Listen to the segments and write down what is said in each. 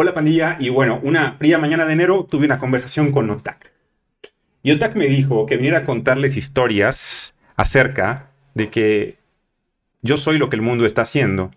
Hola pandilla, y bueno, una fría mañana de enero tuve una conversación con Otak. Y Otak me dijo que viniera a contarles historias acerca de que yo soy lo que el mundo está haciendo.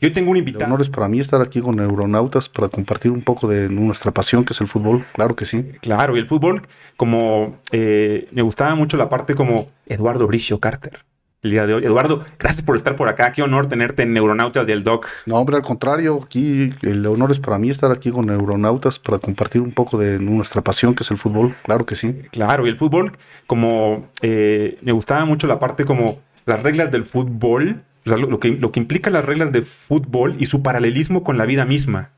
Yo tengo un El invitado. honor es para mí estar aquí con Neuronautas para compartir un poco de nuestra pasión que es el fútbol, claro que sí. Claro, y el fútbol, como eh, me gustaba mucho la parte como Eduardo Bricio Carter. El día de hoy. Eduardo, gracias por estar por acá. Qué honor tenerte en Neuronautas del Doc. No, hombre, al contrario, aquí el honor es para mí estar aquí con Neuronautas para compartir un poco de nuestra pasión que es el fútbol, claro que sí. Claro, y el fútbol, como eh, me gustaba mucho la parte como las reglas del fútbol, o sea, lo, lo que, lo que implica las reglas de fútbol y su paralelismo con la vida misma,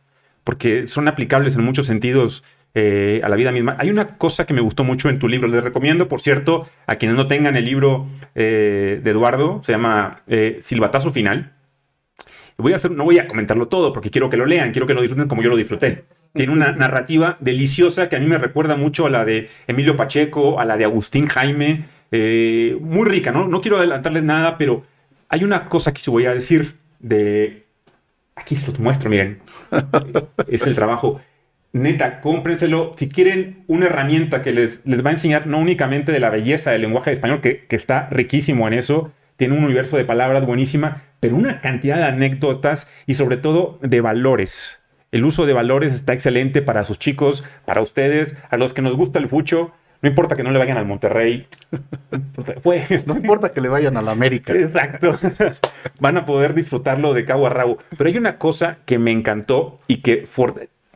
porque son aplicables en muchos sentidos eh, a la vida misma. Hay una cosa que me gustó mucho en tu libro, les recomiendo, por cierto, a quienes no tengan el libro eh, de Eduardo, se llama eh, Silbatazo Final. Voy a hacer, no voy a comentarlo todo porque quiero que lo lean, quiero que lo disfruten como yo lo disfruté. Tiene una narrativa deliciosa que a mí me recuerda mucho a la de Emilio Pacheco, a la de Agustín Jaime, eh, muy rica, ¿no? No quiero adelantarles nada, pero hay una cosa que se voy a decir de... Aquí se los muestro, miren. es el trabajo. Neta, cómprenselo. Si quieren una herramienta que les, les va a enseñar no únicamente de la belleza del lenguaje español, que, que está riquísimo en eso, tiene un universo de palabras buenísima, pero una cantidad de anécdotas y sobre todo de valores. El uso de valores está excelente para sus chicos, para ustedes, a los que nos gusta el fucho. No importa que no le vayan al Monterrey. Fue, No importa que le vayan a la América. Exacto. Van a poder disfrutarlo de cabo a rabo. Pero hay una cosa que me encantó y que,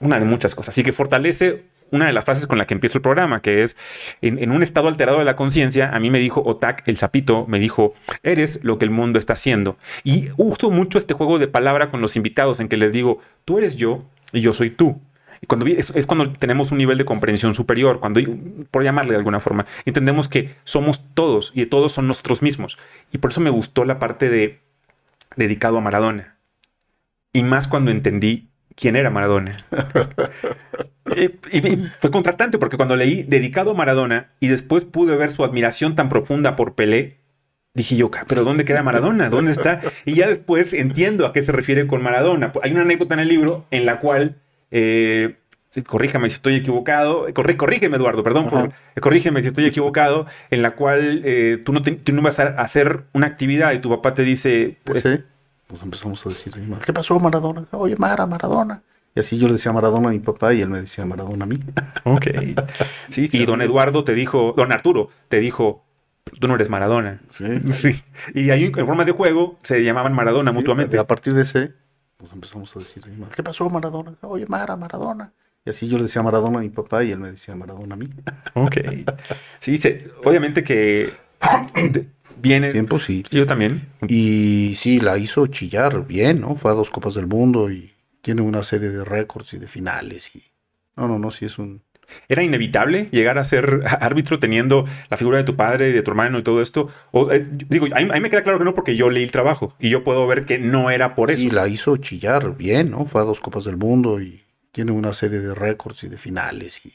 una de muchas cosas, y que fortalece una de las frases con la que empiezo el programa, que es, en, un estado alterado de la conciencia, a mí me dijo Otak, el sapito, me dijo, eres lo que el mundo está haciendo. Y uso mucho este juego de palabra con los invitados en que les digo, tú eres yo y yo soy tú. Y cuando es, es cuando tenemos un nivel de comprensión superior, cuando, por llamarle de alguna forma, entendemos que somos todos y todos son nosotros mismos. Y por eso me gustó la parte de dedicado a Maradona. Y más cuando entendí quién era Maradona. Eh, y, fue contrastante porque cuando leí dedicado a Maradona y después pude ver su admiración tan profunda por Pelé, dije yo, "Ca- pero ¿dónde queda Maradona? ¿Dónde está? Y ya después entiendo a qué se refiere con Maradona. Hay una anécdota en el libro en la cual, eh, corríjame si estoy equivocado, corrí- corrígeme Eduardo, perdón, por- corrígeme si estoy equivocado, en la cual eh, tú, no te- tú no vas a hacer una actividad y tu papá te dice, pues, Sí. Nos empezamos a decir, ¿qué pasó Maradona? Oye, Mara, Maradona. Y así yo le decía Maradona a mi papá y él me decía Maradona a mí. Ok. Sí, y don Eduardo te dijo, don Arturo te dijo, tú no eres Maradona. Sí. Sí. Y ahí en forma de juego se llamaban Maradona Sí, mutuamente. A partir de ese, nos empezamos a decir, ¿qué pasó Maradona? Oye, Mara, Maradona. Y así yo le decía Maradona a mi papá y él me decía Maradona a mí. Ok. Sí, se- obviamente que viene. Tiempo sí. Yo también. Y sí, la hizo chillar bien, ¿no? Fue a dos Copas del Mundo y tiene una serie de récords y de finales. y No, no, no, sí es un... ¿Era inevitable llegar a ser árbitro teniendo la figura de tu padre y de tu hermano y todo esto? O, eh, digo, a mí, a mí me queda claro que no porque yo leí el trabajo y yo puedo ver que no era por eso. Sí, la hizo chillar bien, ¿no? Fue a dos Copas del Mundo y tiene una serie de récords y de finales. y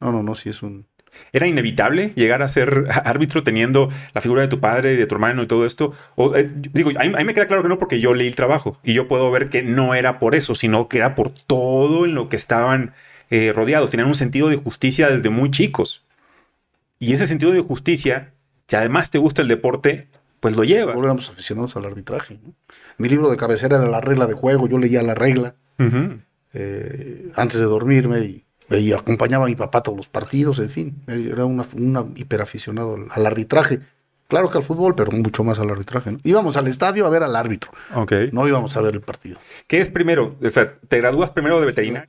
No, no, no, sí es un... ¿Era inevitable llegar a ser árbitro teniendo la figura de tu padre y de tu hermano y todo esto? O, eh, digo, a mí, a mí me queda claro que no porque yo leí el trabajo y yo puedo ver que no era por eso, sino que era por todo en lo que estaban eh, rodeados. Tenían un sentido de justicia desde muy chicos. Y ese sentido de justicia, si además te gusta el deporte, pues lo llevas. Éramos aficionados al arbitraje. ¿no? Mi libro de cabecera era la regla de juego, yo leía la regla eh, antes de dormirme y, y acompañaba a mi papá a todos los partidos, en fin, era una, una hiperaficionado al, al arbitraje. Claro que al fútbol, pero mucho más al arbitraje. ¿no? Íbamos al estadio a ver al árbitro, no íbamos a ver el partido. ¿Qué es primero? O sea, ¿te gradúas primero de veterinario?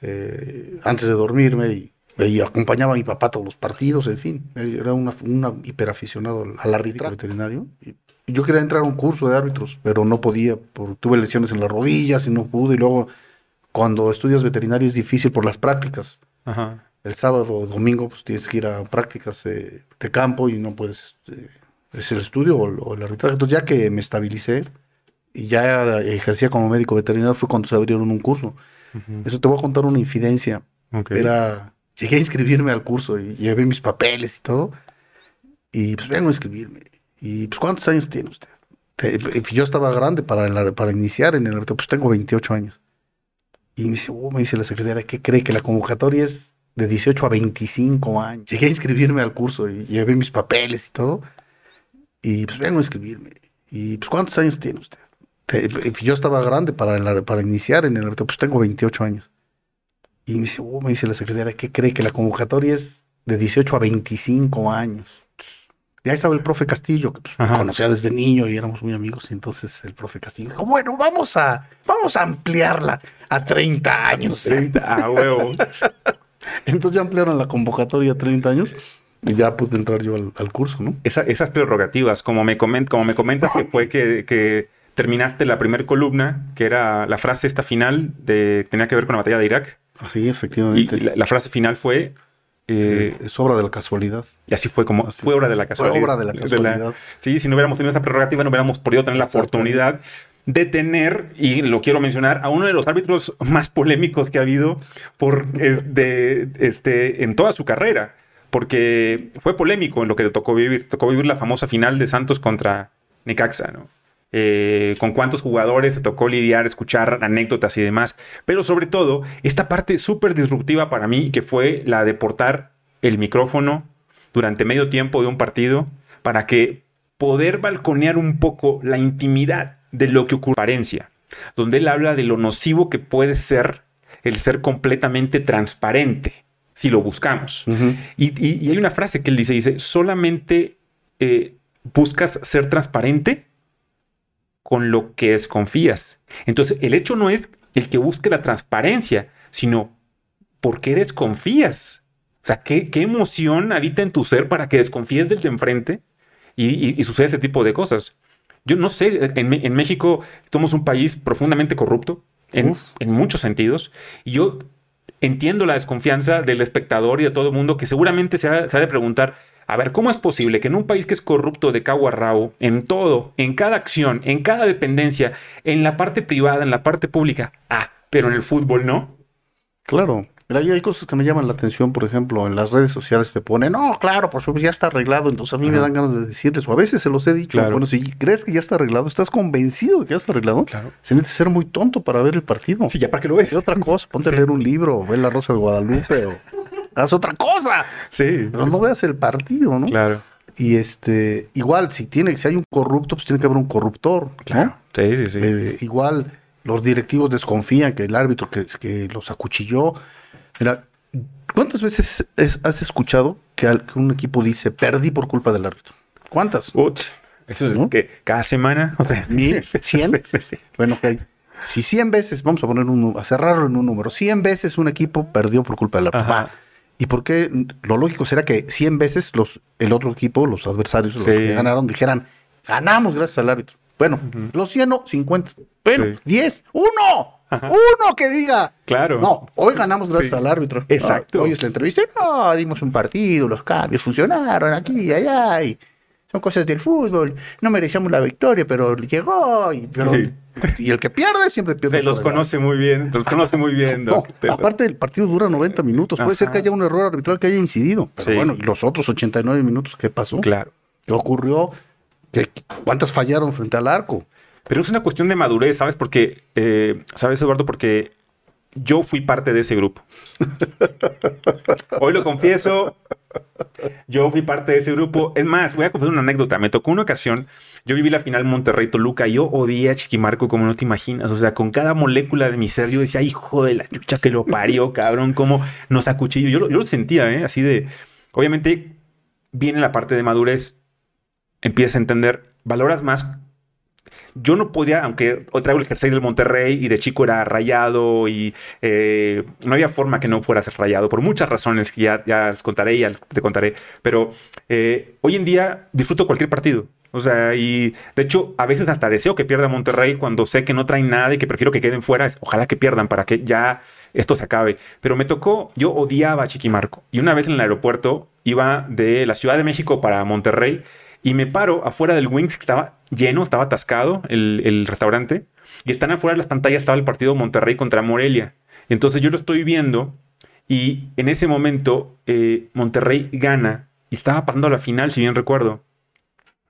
Eh, antes de dormirme y, y acompañaba a mi papá a todos los partidos, en fin, era una, una hiperaficionado al, al arbitraje veterinario. Y yo quería entrar a un curso de árbitros, pero no podía, por, tuve lesiones en las rodillas y no pude. Y luego, cuando estudias veterinaria es difícil por las prácticas. Ajá. El sábado o domingo pues tienes que ir a prácticas eh, de campo y no puedes, este, es el estudio o, o el arbitraje. Entonces ya que me estabilicé y ya ejercía como médico veterinario fue cuando se abrieron un curso. Eso te voy a contar una infidencia. Era, llegué a inscribirme al curso y llevé mis papeles y todo. Y pues vengo a inscribirme. Y pues ¿cuántos años tiene usted? Te- yo estaba grande para, iniciar en el pues tengo 28 años. Y me dice, oh, me dice la secretaria, ¿qué cree? Que la convocatoria es de 18 a 25 años. Llegué a inscribirme al curso y llevé mis papeles y todo. Y pues vengo a inscribirme. Y pues, ¿cuántos años tiene usted? Yo estaba grande para, para iniciar en el pues tengo 28 años. Y me dice, oh, me dice la secretaria, ¿qué cree? Que la convocatoria es de 18 a 25 años. Y ahí estaba el profe Castillo, que pues, conocía desde niño y éramos muy amigos. Y entonces el profe Castillo dijo, bueno, vamos a, vamos a ampliarla a 30 años. 30, a huevo. entonces ya ampliaron la convocatoria a 30 años. Y ya pude entrar yo al, curso, ¿no? esas prerrogativas, como me, coment, como me comentas, que fue que, que terminaste la primera columna, que era la frase esta final, de, tenía que ver con la batalla de Irak. Así, efectivamente. Y la, frase final fue... Eh, es obra de la casualidad. Y así fue como... fue obra de la casualidad. Fue obra de la casualidad. sí, si no hubiéramos tenido esta prerrogativa, no hubiéramos podido tener la oportunidad de tener, y lo quiero mencionar, a uno de los árbitros más polémicos que ha habido eh, este, en toda su carrera, porque fue polémico en lo que tocó vivir. Tocó vivir la famosa final de Santos contra Necaxa, ¿no? Eh, con cuántos jugadores se tocó lidiar, escuchar anécdotas y demás. Pero sobre todo, esta parte súper disruptiva para mí, que fue la de portar el micrófono durante medio tiempo de un partido para que poder balconear un poco la intimidad de lo que ocurre en donde él habla de lo nocivo que puede ser el ser completamente transparente, si lo buscamos. y, hay una frase que él dice, dice, solamente eh, buscas ser transparente con lo que desconfías. Entonces, el hecho no es el que busque la transparencia, sino por qué desconfías. O sea, ¿qué, emoción habita en tu ser para que desconfíes del de enfrente y, sucede ese tipo de cosas? Yo no sé, en, México somos un país profundamente corrupto en, muchos sentidos. Y yo entiendo la desconfianza del espectador y de todo el mundo que seguramente se ha, se ha de preguntar, a ver, ¿cómo es posible que en un país que es corrupto de cabo a rabo, en todo, en cada acción, en cada dependencia, en la parte privada, en la parte pública, ah, pero en el fútbol no? Claro. Mira, hay cosas que me llaman la atención, por ejemplo, en las redes sociales te ponen, no, claro, por supuesto, ya está arreglado, entonces a mí me dan ganas de decirles, o a veces se los he dicho, bueno, si crees que ya está arreglado, estás convencido de que ya está arreglado, claro. se necesita ser muy tonto para ver el partido. Sí, ya para que lo ves. Y otra cosa, ponte a leer un libro, o ver La Rosa de Guadalupe, o haz otra cosa. Sí. Pero no veas el partido, ¿no? Claro. Y este, igual, si tiene, si hay un corrupto, pues tiene que haber un corruptor. Claro. Sí, sí, sí. Eh, igual, los directivos desconfían que el árbitro que, que los acuchilló. Mira, ¿cuántas veces has escuchado que, un equipo dice perdí por culpa del árbitro? ¿Cuántas? eso es que cada semana, o sea, mil, cien. bueno, ok. Si 100 veces, vamos a poner un, a cerrarlo en un número, 100 veces un equipo perdió por culpa del árbitro. ¿Y por qué? Lo lógico será que 100 veces los, el otro equipo, los adversarios, los que ganaron, dijeran, ganamos gracias al árbitro. Bueno, los 100 no, 50. Bueno, 10, uno. Uno que diga. Claro. No, hoy ganamos gracias al árbitro. Exacto. hoy es la entrevista. No, dimos un partido, los cambios funcionaron aquí y allá. Y son cosas del fútbol. No merecíamos la victoria, pero llegó. Y, pero y el que pierde siempre pierde. Se los conoce muy bien, los conoce muy bien. aparte, el partido dura 90 minutos. Puede ser que haya un error arbitral que haya incidido. Pero bueno, los otros 89 minutos, ¿qué pasó? Claro. ¿Qué ocurrió? ¿Cuántas fallaron frente al arco? Pero es una cuestión de madurez, ¿sabes? Porque, eh, ¿sabes, Eduardo? Porque yo fui parte de ese grupo. Hoy lo confieso, yo fui parte de ese grupo. Es más, voy a confesar una anécdota. Me tocó una ocasión, yo viví la final Monterrey-Toluca yo odié a Chiquimarco como no te imaginas. O sea, con cada molécula de mi ser yo decía, hijo de la chucha que lo parió, cabrón, cómo nos acuchilló. Yo, yo lo sentía, ¿eh? Así de... Obviamente viene la parte de madurez, empiezas a entender, valoras más yo no podía, aunque traigo el jersey del Monterrey y de chico era rayado y eh, no había forma que no fuera a ser rayado por muchas razones que ya, ya les contaré y ya te contaré. Pero eh, hoy en día disfruto cualquier partido. O sea, y de hecho, a veces hasta deseo que pierda Monterrey cuando sé que no traen nada y que prefiero que queden fuera. Ojalá que pierdan para que ya esto se acabe. Pero me tocó, yo odiaba a Chiquimarco. Y una vez en el aeropuerto iba de la Ciudad de México para Monterrey y me paro afuera del Wings, que estaba lleno, estaba atascado el, restaurante. Y están afuera de las pantallas, estaba el partido Monterrey contra Morelia. Entonces yo lo estoy viendo y en ese momento eh, Monterrey gana y estaba pasando a la final, si bien recuerdo.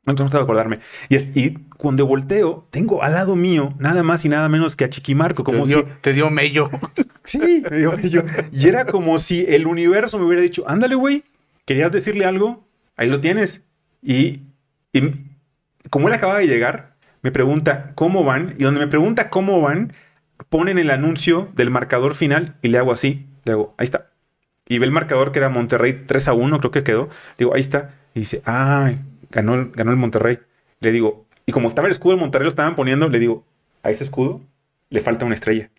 Entonces no estaba acordarme. Y, y, cuando volteo, tengo al lado mío nada más y nada menos que a Chiquimarco. Como te, dio, si, te dio mello. Sí, me dio mello. Y era como si el universo me hubiera dicho, ándale, güey, ¿querías decirle algo? Ahí lo tienes. Y, y como él acaba de llegar, me pregunta cómo van. Y donde me pregunta cómo van, ponen el anuncio del marcador final y le hago así. Le hago, ahí está. Y ve el marcador que era Monterrey 3 a 1, creo que quedó. digo, ahí está. Y dice, ah, ganó, el- ganó el Monterrey. Le digo, y como estaba el escudo del Monterrey, lo estaban poniendo, le digo, a ese escudo le falta una estrella.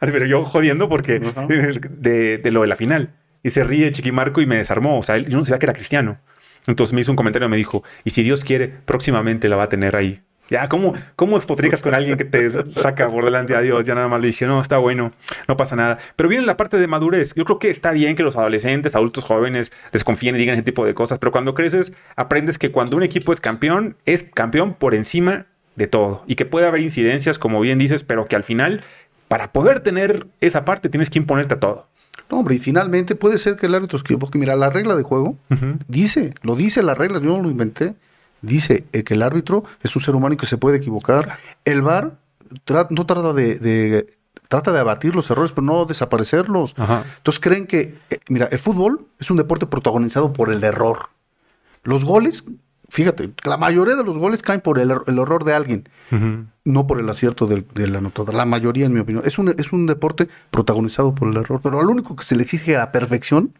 Así, pero yo jodiendo porque de, de lo de la final. Y se ríe Chiquimarco y me desarmó. O sea, él- yo no sabía que era cristiano. Entonces me hizo un comentario y me dijo, y si Dios quiere, próximamente la va a tener ahí. Ya, ¿cómo, cómo despotricas con alguien que te saca por delante a Dios? Ya nada más le dije, no, está bueno, no pasa nada. Pero viene la parte de madurez. Yo creo que está bien que los adolescentes, adultos jóvenes desconfíen y digan ese tipo de cosas, pero cuando creces, aprendes que cuando un equipo es campeón, es campeón por encima de todo. Y que puede haber incidencias, como bien dices, pero que al final, para poder tener esa parte, tienes que imponerte a todo. No, hombre, y finalmente puede ser que el árbitro se equivoque. Mira, la regla de juego dice, lo dice la regla, yo no lo inventé. Dice eh, que el árbitro es un ser humano y que se puede equivocar. El VAR tra- no trata de, de- trata de abatir los errores, pero no desaparecerlos. Ajá. Entonces creen que, eh, mira, el fútbol es un deporte protagonizado por el error. Los goles, fíjate, la mayoría de los goles caen por el, el error de alguien, no por el acierto del, del anotador. La mayoría, en mi opinión, es un, es un deporte protagonizado por el error. Pero al único que se le exige a perfección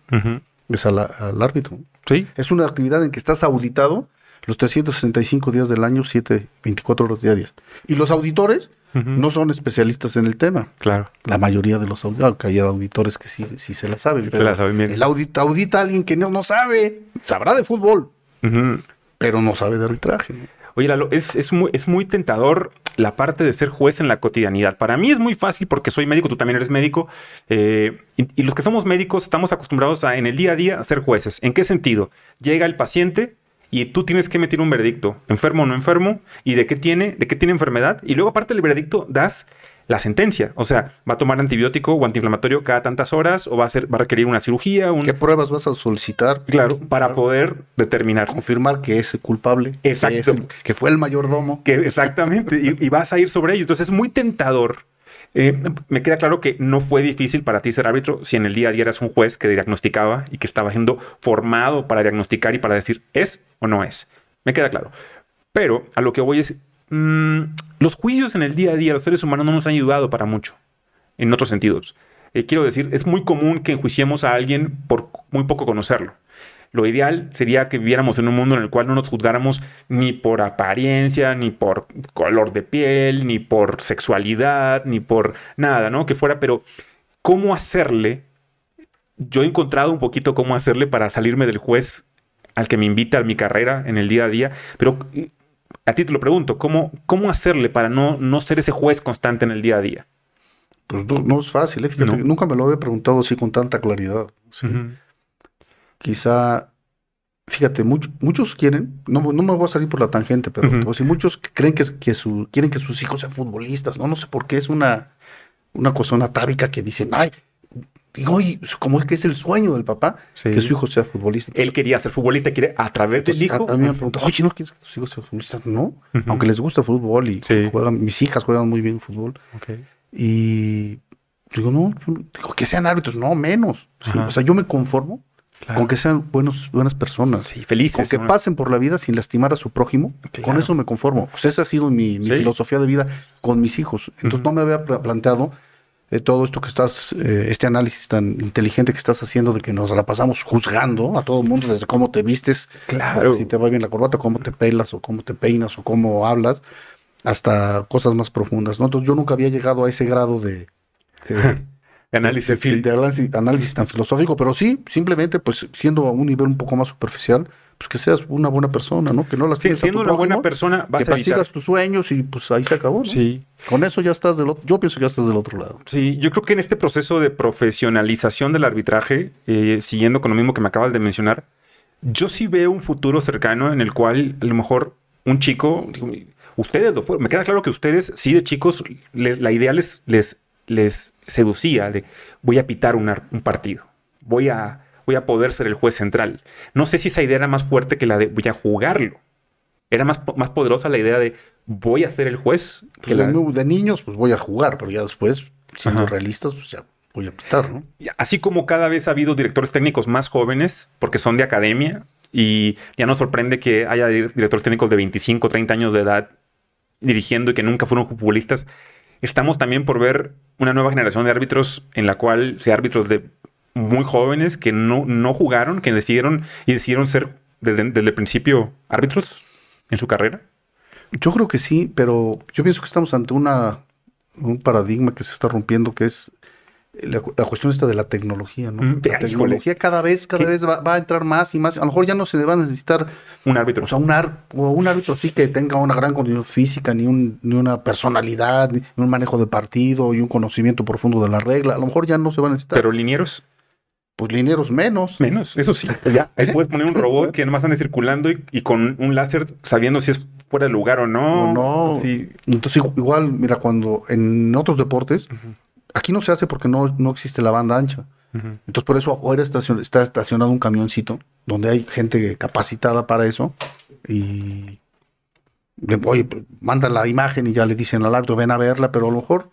es a la- al árbitro. Sí. Es una actividad en que estás auditado los 365 días del año, 7, 24 horas diarias. Y los auditores no son especialistas en el tema. Claro. La mayoría de los auditores, aunque hay auditores que sí, sí se la saben. Sí pero la saben bien. El audita, audita a alguien que no, no sabe, sabrá de fútbol, Ujú. Pero no sabe de arbitraje. Oye, Lalo, es, es muy, es muy tentador la parte de ser juez en la cotidianidad. Para mí es muy fácil porque soy médico, tú también eres médico, eh, y, y los que somos médicos estamos acostumbrados a en el día a día a ser jueces. ¿En qué sentido? Llega el paciente y tú tienes que emitir un veredicto, enfermo o no enfermo, y de qué tiene, de qué tiene enfermedad, y luego aparte del veredicto das la sentencia. O sea, va a tomar antibiótico o antiinflamatorio cada tantas horas, o va a, ser, va a requerir una cirugía, un... ¿Qué pruebas vas a solicitar? Claro, para poder determinar. Confirmar que es culpable, que Exacto. es el- que, fue el mayordomo. Que exactamente, y, y vas a ir sobre ello. Entonces es muy tentador. Eh, me queda claro que no fue difícil para ti ser árbitro si en el día a día eras un juez que diagnosticaba y que estaba siendo formado para diagnosticar y para decir es o no es. Me queda claro. Pero a lo que voy es, mm, los juicios en el día a día, los seres humanos no nos han ayudado para mucho, en otros sentidos. Eh, quiero decir, es muy común que enjuiciemos a alguien por muy poco conocerlo. Lo ideal sería que viviéramos en un mundo en el cual no nos juzgáramos ni por apariencia, ni por color de piel, ni por sexualidad, ni por nada, ¿no? Que fuera, pero ¿cómo hacerle? Yo he encontrado un poquito cómo hacerle para salirme del juez al que me invita a mi carrera en el día a día, pero eh, a ti te lo pregunto, ¿cómo, cómo hacerle para no, no ser ese juez constante en el día a día? Pues no, no es fácil, ¿eh? Fíjate, No. nunca me lo había preguntado así con tanta claridad. ¿sí? Quizá, fíjate, much- muchos quieren, no, no me voy a salir por la tangente, pero decir, muchos creen que, que su, quieren que sus hijos sean futbolistas, ¿no? No sé por qué es una, una cuestión atávica que dicen, ay, digo, oye, como es que es el sueño del papá Sí. que su hijo sea futbolista. Él quería ser futbolista, quiere a través del Entonces, hijo. a, a mí me preguntan, oye, ¿no quieres que tus hijos sean futbolistas? No, aunque les gusta el fútbol y Sí. juegan, mis hijas juegan muy bien fútbol. Y digo, no, digo, que sean árbitros, no, menos. Sí. O sea, yo me conformo Claro. con que sean buenos, buenas personas. Sí, felices. Con que ¿no? pasen por la vida sin lastimar a su prójimo, Claro. con eso me conformo. Pues esa ha sido mi, filosofía de vida con mis hijos. Entonces no me había pla- planteado eh, todo esto que estás, eh, este análisis tan inteligente que estás haciendo de que nos la pasamos juzgando a todo el mundo desde cómo te vistes, Claro. si te va bien la corbata, cómo te pelas o cómo te peinas o cómo hablas, hasta cosas más profundas. ¿no? Entonces yo nunca había llegado a ese grado de, de- Análisis. de, de análisis, análisis tan filosófico, pero sí, simplemente, pues, siendo a un nivel un poco más superficial, pues que seas una buena persona, ¿no? Que no la Sí, siendo una buena persona, vas que a evitar. tus sueños y pues ahí se acabó, ¿no? Sí, Con eso ya estás del otro, yo pienso que ya estás del otro lado. sí. Yo creo que en este proceso de profesionalización del arbitraje, eh, siguiendo con lo mismo que me acabas de mencionar, yo sí veo un futuro cercano en el cual a lo mejor un chico, digo, ustedes lo fueron, me queda claro que ustedes sí de chicos, les- la idea les, les, les seducía de voy a pitar una- un partido, voy a, voy a poder ser el juez central. No sé si esa idea era más fuerte que la de voy a jugarlo. Era más, más poderosa la idea de voy a ser el juez. Pues de, de, niños, pues voy a jugar, pero ya después, siendo realistas, pues ya voy a pitar, ¿no? Así como cada vez ha habido directores técnicos más jóvenes, porque son de academia, y ya no sorprende que haya directores técnicos de 25, 30 años de edad dirigiendo y que nunca fueron futbolistas. Estamos también por ver una nueva generación de árbitros en la cual sea árbitros de muy jóvenes que no, no jugaron, que decidieron y decidieron ser desde, desde el principio árbitros en su carrera. Yo creo que sí, pero yo pienso que estamos ante una, un paradigma que se está rompiendo, que es la, cuestión esta de la tecnología, ¿no? Mm, la tecnología cada vez, cada vez va, a entrar más y más. A lo mejor ya no se le va a necesitar un árbitro. O sea, un, o un árbitro sí que tenga una gran condición física, ni, un, ni una personalidad, ni un manejo de partido y un conocimiento profundo de la regla. A lo mejor ya no se va a necesitar. Pero linieros. Pues linieros menos. Menos, eso sí. Ya. Ahí puedes poner un robot que nomás ande circulando y, con un láser sabiendo si es fuera de lugar o no. no. Sí. Entonces, igual, mira, cuando en otros deportes, Aquí no se hace porque no, no existe la banda ancha. Entonces, por eso afuera está estacionado un camioncito donde hay gente capacitada para eso. Y, oye, pues, manda la imagen y ya le dicen al árbitro, ven a verla, pero a lo mejor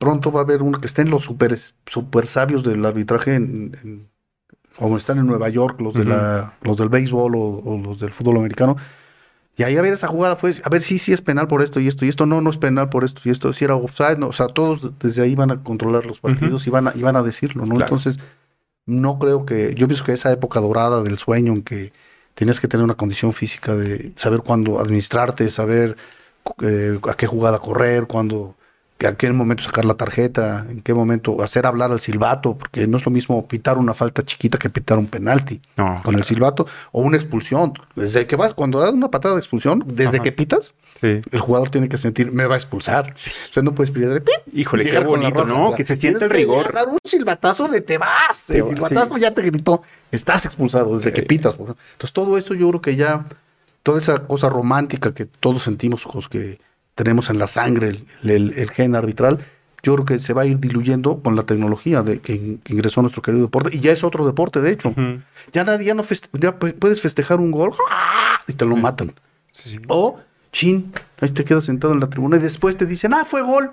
pronto va a haber uno que estén los super, super sabios del arbitraje, en, como están en Nueva York, los, de la, los del béisbol o, los del fútbol americano, y ahí a ver esa jugada fue, a ver si sí, sí es penal por esto y esto y esto, no, no es penal por esto y esto, si era offside, no, o sea, todos desde ahí van a controlar los partidos y, van a, y van a decirlo, ¿no? Entonces, no creo que, yo pienso que esa época dorada del sueño en que tenías que tener una condición física de saber cuándo administrarte, saber eh, a qué jugada correr, cuándo a qué momento sacar la tarjeta, en qué momento hacer hablar al silbato, porque no es lo mismo pitar una falta chiquita que pitar un penalti con el silbato o una expulsión. Desde que vas, cuando das una patada de expulsión, desde que pitas, el jugador tiene que sentir, me va a expulsar. O sea, no puedes pedir Híjole, qué bonito, ¿no? Que se siente el rigor. Dar un silbatazo de te vas. el silbatazo ya te gritó, estás expulsado desde que pitas. Entonces, todo eso yo creo que ya, toda esa cosa romántica que todos sentimos, los que tenemos en la sangre el, gen arbitral, yo creo que se va a ir diluyendo con la tecnología de que, ingresó a nuestro querido deporte. Y ya es otro deporte, de hecho. Ya nadie, ya no ya puedes festejar un gol y te lo matan. O, chin, ahí te quedas sentado en la tribuna y después te dicen, ah, fue gol.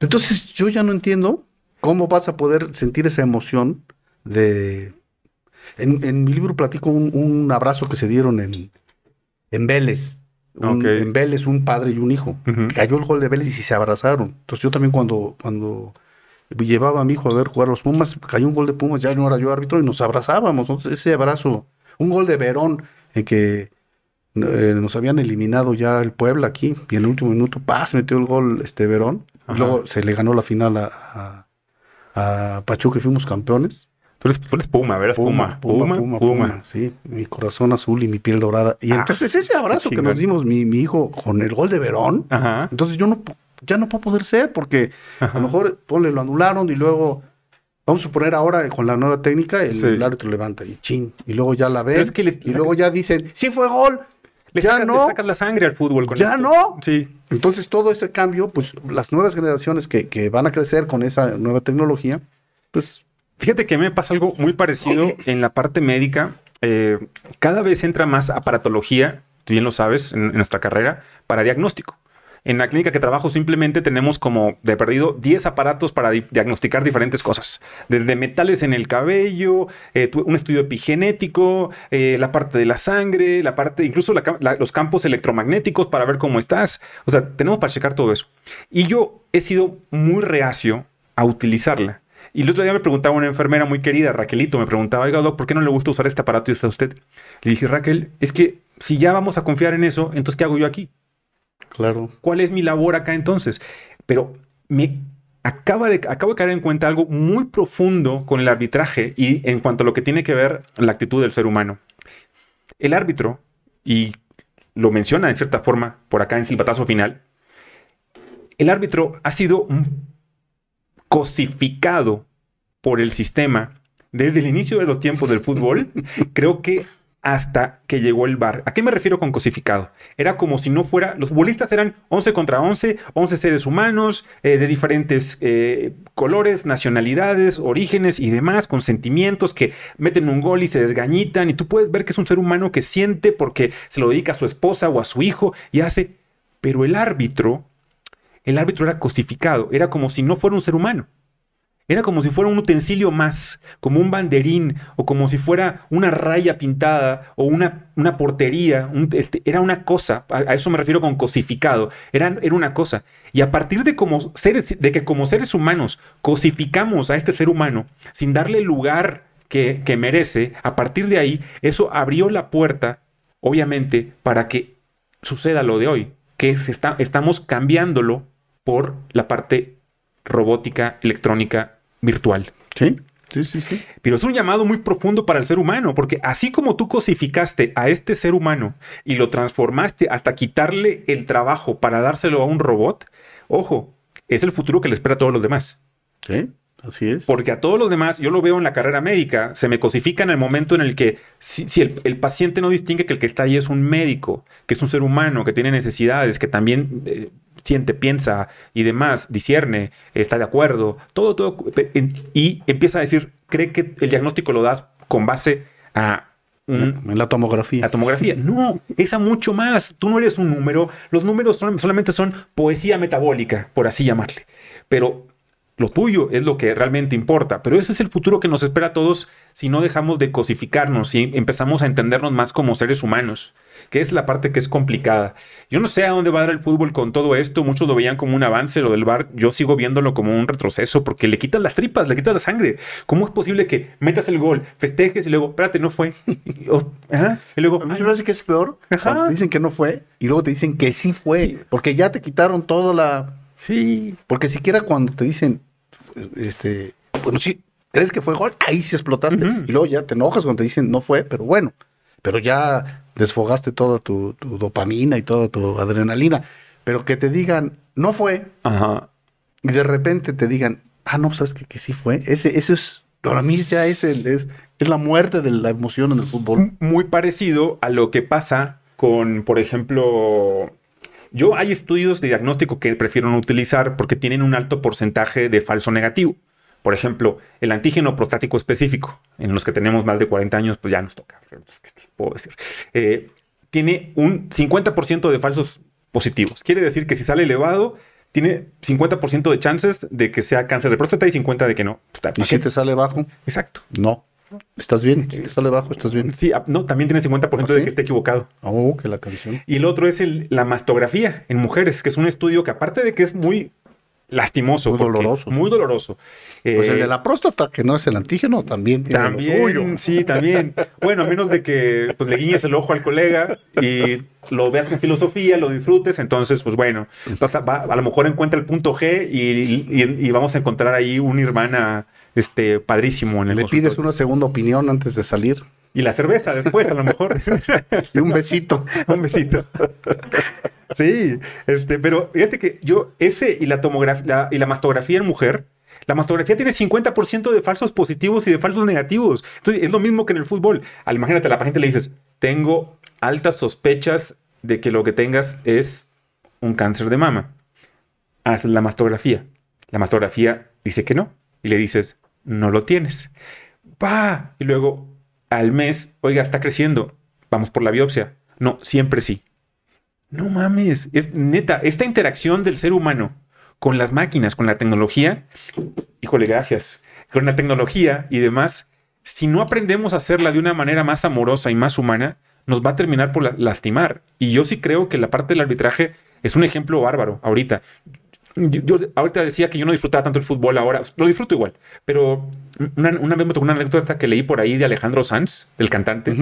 Entonces yo ya no entiendo cómo vas a poder sentir esa emoción de... En, mi libro platico un, abrazo que se dieron en, en Vélez en Vélez, un padre y un hijo. Cayó el gol de Vélez y se abrazaron. Entonces yo también cuando, cuando llevaba a mi hijo a ver jugar los Pumas, cayó un gol de Pumas, ya no era yo árbitro y nos abrazábamos. Entonces ese abrazo, un gol de Verón en que eh, nos habían eliminado ya el Puebla aquí y en el último minuto, paz, metió el gol este Verón. luego se le ganó la final a, a, a Pachuca y fuimos campeones. Tú eres, Puma, ¿verdad? Puma Puma, Puma, Puma, Sí, mi corazón azul y mi piel dorada. Y ah, entonces ese abrazo que nos dimos mi, mi, hijo con el gol de Verón, entonces yo no, ya no puedo poder ser porque a lo mejor ponle, lo anularon y luego, vamos a suponer ahora con la nueva técnica, el, árbitro levanta y chin, y luego ya la ve y luego ya dicen, sí fue gol, le ya no. Le la sangre al fútbol con Ya no. Sí. Entonces todo ese cambio, pues las nuevas generaciones que, que van a crecer con esa nueva tecnología, pues Fíjate que me pasa algo muy parecido en la parte médica. Eh, cada vez entra más aparatología, tú bien lo sabes, en, nuestra carrera, para diagnóstico. En la clínica que trabajo simplemente tenemos como de perdido 10 aparatos para diagnosticar diferentes cosas. Desde metales en el cabello, eh, un estudio epigenético, eh, la parte de la sangre, la parte, incluso los campos electromagnéticos para ver cómo estás. O sea, tenemos para checar todo eso. Y yo he sido muy reacio a utilizarla. Y el otro día me preguntaba una enfermera muy querida, Raquelito, me preguntaba, oiga, doc, ¿por qué no le gusta usar este aparato y está usted? Le dije, Raquel, es que si ya vamos a confiar en eso, entonces, ¿qué hago yo aquí? Claro. ¿Cuál es mi labor acá entonces? Pero me acaba de, acabo de caer en cuenta algo muy profundo con el arbitraje y en cuanto a lo que tiene que ver la actitud del ser humano. El árbitro, y lo menciona en cierta forma por acá en silbatazo final, el árbitro ha sido un cosificado por el sistema desde el inicio de los tiempos del fútbol, creo que hasta que llegó el bar. ¿A qué me refiero con cosificado? Era como si no fuera, los futbolistas eran 11 contra 11, 11 seres humanos eh, de diferentes eh, colores, nacionalidades, orígenes y demás, con sentimientos que meten un gol y se desgañitan y tú puedes ver que es un ser humano que siente porque se lo dedica a su esposa o a su hijo y hace, pero el árbitro, el árbitro era cosificado, era como si no fuera un ser humano. Era como si fuera un utensilio más, como un banderín, o como si fuera una raya pintada, o una, una portería. Este, era una cosa, a, eso me refiero con cosificado. Era, era una cosa. Y a partir de, como seres, de que como seres humanos cosificamos a este ser humano sin darle el lugar que, que merece, a partir de ahí, eso abrió la puerta, obviamente, para que suceda lo de hoy, que estamos cambiándolo por la parte robótica, electrónica, virtual. Sí. Sí, sí, sí. Pero es un llamado muy profundo para el ser humano, porque así como tú cosificaste a este ser humano y lo transformaste hasta quitarle el trabajo para dárselo a un robot, ojo, es el futuro que le espera a todos los demás. Sí, así es. Porque a todos los demás, yo lo veo en la carrera médica, se me cosifica en el momento en el que, si, el, paciente no distingue que el que está ahí es un médico, que es un ser humano, que tiene necesidades, que también eh, siente, piensa y demás, discierne, está de acuerdo, todo, todo, y empieza a decir, cree que el diagnóstico lo das con base a en la tomografía. La tomografía. No, esa mucho más. Tú no eres un número. Los números solamente son poesía metabólica, por así llamarle. Pero lo tuyo es lo que realmente importa. Pero ese es el futuro que nos espera a todos si no dejamos de cosificarnos y empezamos a entendernos más como seres humanos que es la parte que es complicada. Yo no sé a dónde va a dar el fútbol con todo esto. Muchos lo veían como un avance, lo del bar. Yo sigo viéndolo como un retroceso porque le quitan las tripas, le quitan la sangre. ¿Cómo es posible que metas el gol, festejes y luego, espérate, no fue? Y luego, a mí me parece que es peor. Te dicen que no fue y luego te dicen que sí fue, porque ya te quitaron toda la. Sí. Porque siquiera cuando te dicen, este, bueno, sí, crees que fue gol, ahí sí explotaste. Y luego ya te enojas cuando te dicen no fue, pero bueno, pero ya desfogaste toda tu, dopamina y toda tu adrenalina. Pero que te digan, no fue, y de repente te digan, ah, no, sabes que, que sí fue. Ese, eso es, para mí ya es, el, es, es la muerte de la emoción en el fútbol. Muy parecido a lo que pasa con, por ejemplo, yo hay estudios de diagnóstico que prefiero no utilizar porque tienen un alto porcentaje de falso negativo. Por ejemplo, el antígeno prostático específico, en los que tenemos más de 40 años, pues ya nos toca. ¿Qué puedo decir? Eh, tiene un 50% de falsos positivos. Quiere decir que si sale elevado, tiene 50% de chances de que sea cáncer de próstata y 50% de que no. ¿Y si te sale bajo? Exacto. No. ¿Estás bien? Si te sale bajo, estás bien. Sí, ah, no, también tiene 50% de ¿Ah, que esté equivocado. Oh, que la canción. Y el otro es la mastografía en mujeres, que es un estudio que aparte de que es muy lastimoso. Muy doloroso. Muy doloroso. Pues el de eh, la próstata, que no es el antígeno, también tiene también, Sí, también. bueno, a menos de que pues, le guiñes el ojo al colega y lo veas con filosofía, lo disfrutes, entonces, pues bueno, a lo mejor encuentra el punto G y, vamos a encontrar ahí una hermana este, padrísimo en el Le pides una segunda opinión antes de salir. Y la cerveza después, a lo mejor. y un besito. un besito. Sí, este, pero fíjate que yo, ese y la tomografía y la mastografía en mujer, la mastografía tiene 50% de falsos positivos y de falsos negativos. Entonces, es lo mismo que en el fútbol. Al, imagínate, la paciente le dices, tengo altas sospechas de que lo que tengas es un cáncer de mama. Haz la mastografía. La mastografía dice que no. Y le dices, no lo tienes. ¡Pah! Y luego, al mes, oiga, está creciendo. Vamos por la biopsia. No, siempre sí. No mames, es neta, esta interacción del ser humano con las máquinas, con la tecnología, híjole, gracias, con la tecnología y demás, si no aprendemos a hacerla de una manera más amorosa y más humana, nos va a terminar por lastimar. Y yo sí creo que la parte del arbitraje es un ejemplo bárbaro ahorita. Yo, ahorita decía que yo no disfrutaba tanto el fútbol ahora, lo disfruto igual, pero una, vez me tocó una anécdota que leí por ahí de Alejandro Sanz, del cantante,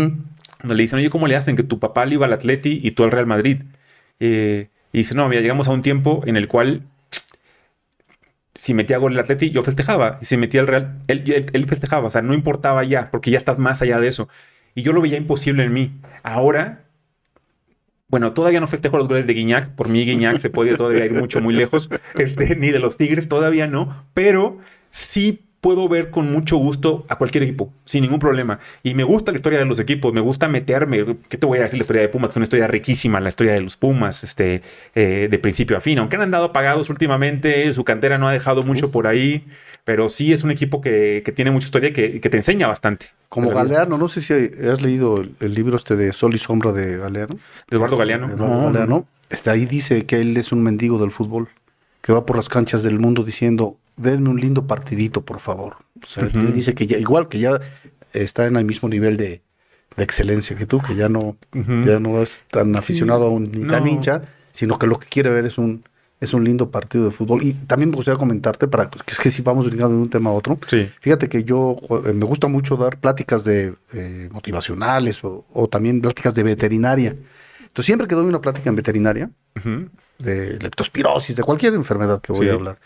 donde le dicen, oye, ¿cómo le hacen que tu papá le iba al Atleti y tú al Real Madrid? Eh, y dice, no, mira, llegamos a un tiempo en el cual si metía gol el Atleti, yo festejaba. Y si metía el Real, él, él, festejaba. O sea, no importaba ya, porque ya estás más allá de eso. Y yo lo veía imposible en mí. Ahora, bueno, todavía no festejo los goles de Guiñac. Por mí, Guiñac se puede todavía ir mucho, muy lejos. Este, ni de los Tigres, todavía no. Pero sí puedo ver con mucho gusto a cualquier equipo, sin ningún problema. Y me gusta la historia de los equipos, me gusta meterme. ¿Qué te voy a decir? La historia de Pumas es una historia riquísima, la historia de los Pumas, este, eh, de principio a fin. Aunque han andado apagados últimamente, su cantera no ha dejado mucho por ahí, pero sí es un equipo que, tiene mucha historia y que, que, te enseña bastante. Como Galeano, no sé si has leído el, libro este de Sol y Sombra de Galeano. Eduardo Galeano. Eduardo Galeano. Este, ahí dice que él es un mendigo del fútbol, que va por las canchas del mundo diciendo, denme un lindo partidito, por favor. O sea, dice que ya, igual que ya está en el mismo nivel de, excelencia que tú, que ya no, ya no es tan aficionado ni tan hincha, sino que lo que quiere ver es un, es un lindo partido de fútbol. Y también me gustaría comentarte, para que es que si vamos brincando de un tema a otro, fíjate que yo eh, me gusta mucho dar pláticas de eh, motivacionales o, también pláticas de veterinaria. Entonces, siempre que doy una plática en veterinaria, de leptospirosis, de cualquier enfermedad que voy a hablar,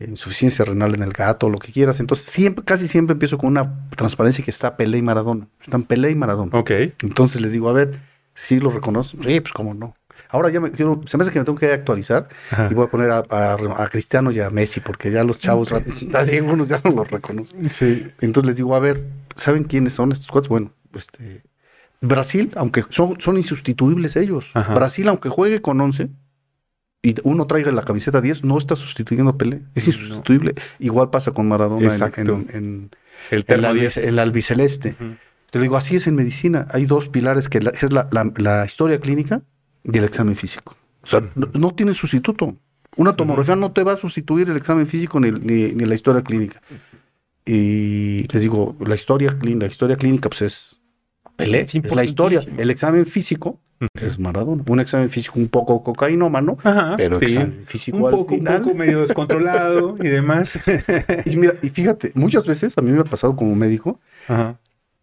insuficiencia renal en el gato, lo que quieras. Entonces, siempre, casi siempre empiezo con una transparencia que está Pelé y Maradona. Están Pelé y Maradona. Ok. Entonces les digo, a ver, si lo reconozco. Sí, pues cómo no. Ahora ya me quiero, se me hace que me tengo que actualizar y voy a poner a, Cristiano y a Messi, porque ya los chavos, algunos ya no los reconocen. Sí. Entonces les digo, a ver, ¿saben quiénes son estos cuatro? Bueno, este, Brasil, aunque son, son insustituibles ellos. Brasil, aunque juegue con 11, y uno traiga la camiseta 10, no está sustituyendo a Pelé. Es insustituible. Igual pasa con Maradona en, el, el, albiceleste. Te digo, así es en medicina. Hay dos pilares que es la, historia clínica y el examen físico. O sea, no, tiene sustituto. Una tomografía no te va a sustituir el examen físico ni, ni, la historia clínica. Y les digo, la historia la historia clínica pues es Pelé, es la historia. El examen físico es Maradona. Un examen físico un poco cocainómano, pero examen físico un poco, un poco medio descontrolado y demás. y mira, y fíjate, muchas veces a mí me ha pasado como médico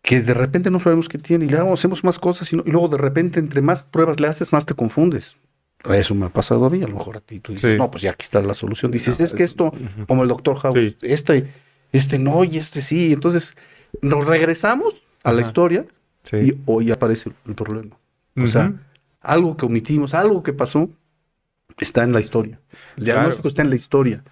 que de repente no sabemos qué tiene y le damos, hacemos más cosas y, luego de repente entre más pruebas le haces, más te confundes. Eso me ha pasado a mí, a lo mejor a ti. Tú dices, no, pues ya aquí está la solución. Dices, es que esto, como el doctor House, este, este no y este sí. Entonces, nos regresamos a la historia y hoy aparece el problema. O sea, algo que omitimos, algo que pasó, está en la historia. El diagnóstico está en la historia.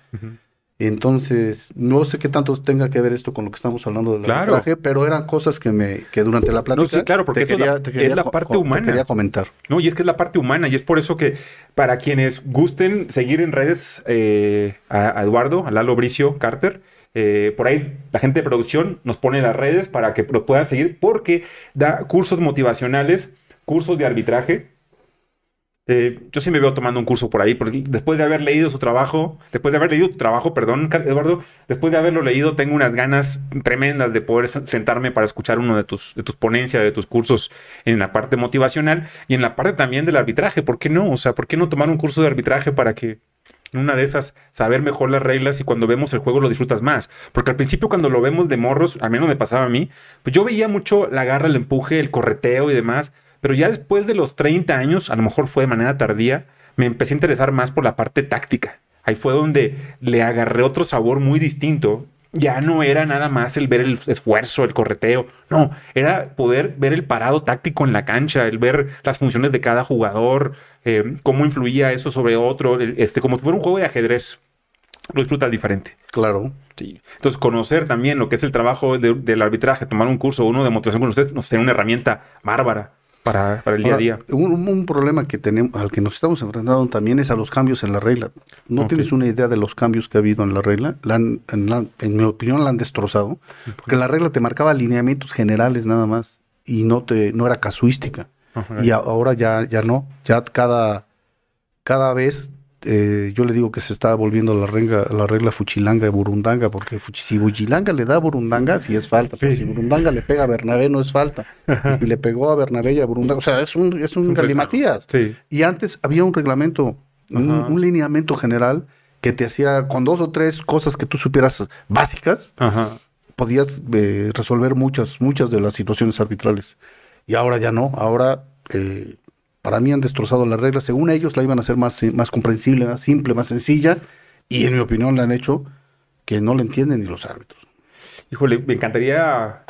Entonces, no sé qué tanto tenga que ver esto con lo que estamos hablando del claro. pero eran cosas que me que durante la plática no, sí, claro, porque quería, es la parte humana. quería comentar. No, y es que es la parte humana y es por eso que para quienes gusten seguir en redes eh, a, Eduardo, a Lalo Bricio Carter, eh, por ahí la gente de producción nos pone las redes para que lo puedan seguir porque da cursos motivacionales cursos de arbitraje. Eh, yo sí me veo tomando un curso por ahí, porque después de haber leído su trabajo, después de haber leído tu trabajo, perdón, Eduardo, después de haberlo leído, tengo unas ganas tremendas de poder sentarme para escuchar uno de tus, de tus ponencias, de tus cursos en la parte motivacional y en la parte también del arbitraje. ¿Por qué no? O sea, ¿por qué no tomar un curso de arbitraje para que una de esas saber mejor las reglas y cuando vemos el juego lo disfrutas más. Porque al principio cuando lo vemos de morros, a menos me pasaba a mí, pues yo veía mucho la garra, el empuje, el correteo y demás, pero ya después de los 30 años, a lo mejor fue de manera tardía, me empecé a interesar más por la parte táctica. Ahí fue donde le agarré otro sabor muy distinto. Ya no era nada más el ver el esfuerzo, el correteo. No, era poder ver el parado táctico en la cancha, el ver las funciones de cada jugador, eh, cómo influía eso sobre otro, este, como si fuera un juego de ajedrez. Lo disfrutas diferente. Claro. Sí. Entonces, conocer también lo que es el trabajo del arbitraje, tomar un curso, uno de motivación con ustedes, nos tiene una herramienta bárbara para, el día a día. Un, problema que tenemos, al que nos estamos enfrentando también es a los cambios en la regla. No tienes una idea de los cambios que ha habido en la regla. en, mi opinión, la han destrozado. Porque la regla te marcaba alineamientos generales nada más y no, te, no era casuística. Y ahora ya, ya no. Ya cada, cada vez eh, yo le digo que se está volviendo la regla, la regla fuchilanga de Burundanga, porque si Fuchilanga le da a Burundanga, sí es falta. Si Burundanga le pega a Bernabé, no es falta. si le pegó a Bernabé y a Burundanga, o sea, es un, es un, galimatías. Y antes había un reglamento, un, lineamiento general que te hacía con dos o tres cosas que tú supieras básicas, podías eh, resolver muchas, muchas de las situaciones arbitrales. Y ahora ya no, ahora eh, para mí han destrozado las reglas. Según ellos la iban a hacer más, eh, más comprensible, más simple, más sencilla. Y en mi opinión la han hecho que no la entienden ni los árbitros. Híjole, me encantaría,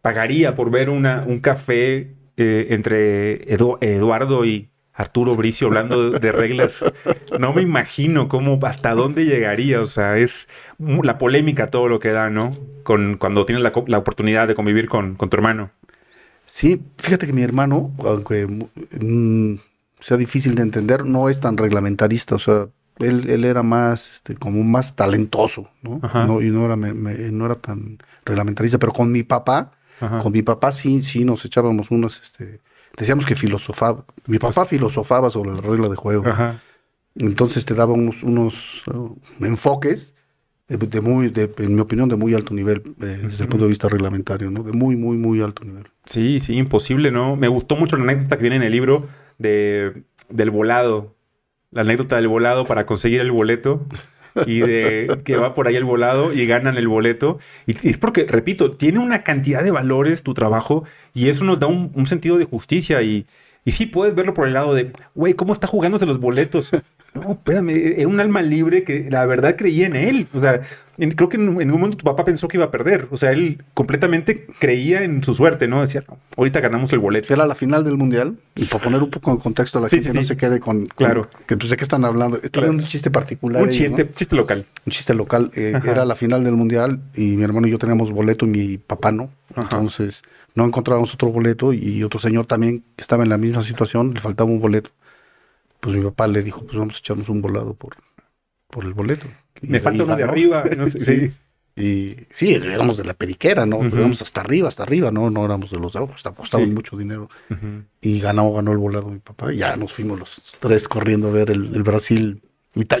pagaría por ver una, un café eh, entre Eduardo y Arturo Bricio hablando de, de reglas. No me imagino cómo, hasta dónde llegaría. O sea, es la polémica todo lo que da, ¿no? Con, cuando tienes la, oportunidad de convivir con, con tu hermano. Sí, fíjate que mi hermano, aunque mm, sea difícil de entender, no es tan reglamentarista. O sea, él, él era más, este, como más talentoso, ¿no? Ajá. No, y no era, me- me- no era tan reglamentarista. Pero con mi papá, Ajá. con mi papá sí, sí nos echábamos unas, este, decíamos que filosofaba. Mi papá filosofaba sobre la regla de juego. Pues Ajá. Entonces te daba unos, unos uh, enfoques de, de muy, de- en mi opinión, de muy alto nivel, eh, desde el punto de vista reglamentario, ¿no? De muy, muy, muy alto nivel. Sí, sí, imposible, ¿no? Me gustó mucho la anécdota que viene en el libro de, del volado. La anécdota del volado para conseguir el boleto y de que va por ahí el volado y ganan el boleto. Y y es porque, repito, tiene una cantidad de valores tu trabajo y eso nos da un, un sentido de justicia y, y sí puedes verlo por el lado de, güey, ¿cómo está jugándose los boletos? No, espérame, es un alma libre que la verdad creía en él. O sea, en- creo que en, un- en un momento tu papá pensó que iba a perder. O sea, él completamente creía en su suerte, ¿no? Decía, "No, ahorita ganamos el boleto. Era la final del mundial, y para poner un poco en contexto a la Sí, gente sí, no sí. se quede con, con- Claro. que pues de qué están hablando. Están Claro. hablando un chiste particular. Un chiste, ¿no? chiste local. Un chiste local. eh, era la final del mundial y mi hermano y yo teníamos boleto y mi papá no. Ajá. Entonces no encontrábamos otro boleto y otro señor también que estaba en la misma situación, le faltaba un boleto. Pues mi papá le dijo, pues vamos a echarnos un volado por, por el boleto. Y- Me falta uno de arriba. no sé, sí. Y sí, éramos de la periquera, ¿no? Ujú. Éramos hasta arriba, hasta arriba, ¿no? No éramos de los de abajo, hasta apostaban Sí. mucho dinero. Y ganó, ganó el volado mi papá. Y ya nos fuimos los tres corriendo a ver el, el Brasil.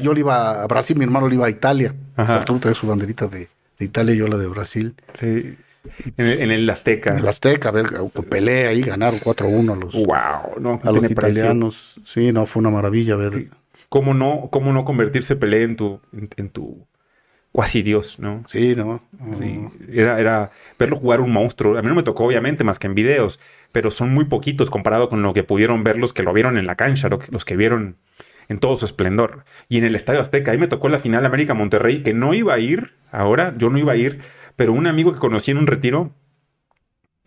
Yo le iba a Brasil, mi hermano le iba a Italia. Arturo traía su banderita de, de Italia y yo la de Brasil. Sí. En el, en el Azteca. En el Azteca, a ver, pelea ahí, ganaron 4-1 a los, Wow, no, a los tiene precio. italianos. Sí, no, fue una maravilla ver. ¿Cómo no, cómo no convertirse Pelé en tu, en, en tu cuasi Dios, ¿no? Sí, ¿no? Sí, era, era verlo jugar un monstruo. A mí no me tocó, obviamente, más que en videos, pero son muy poquitos comparado con lo que pudieron ver los que lo vieron en la cancha, lo que- los que vieron en todo su esplendor. Y en el Estadio Azteca, ahí me tocó la final América Monterrey, que no iba a ir, ahora yo no iba a ir, pero un amigo que conocí en un retiro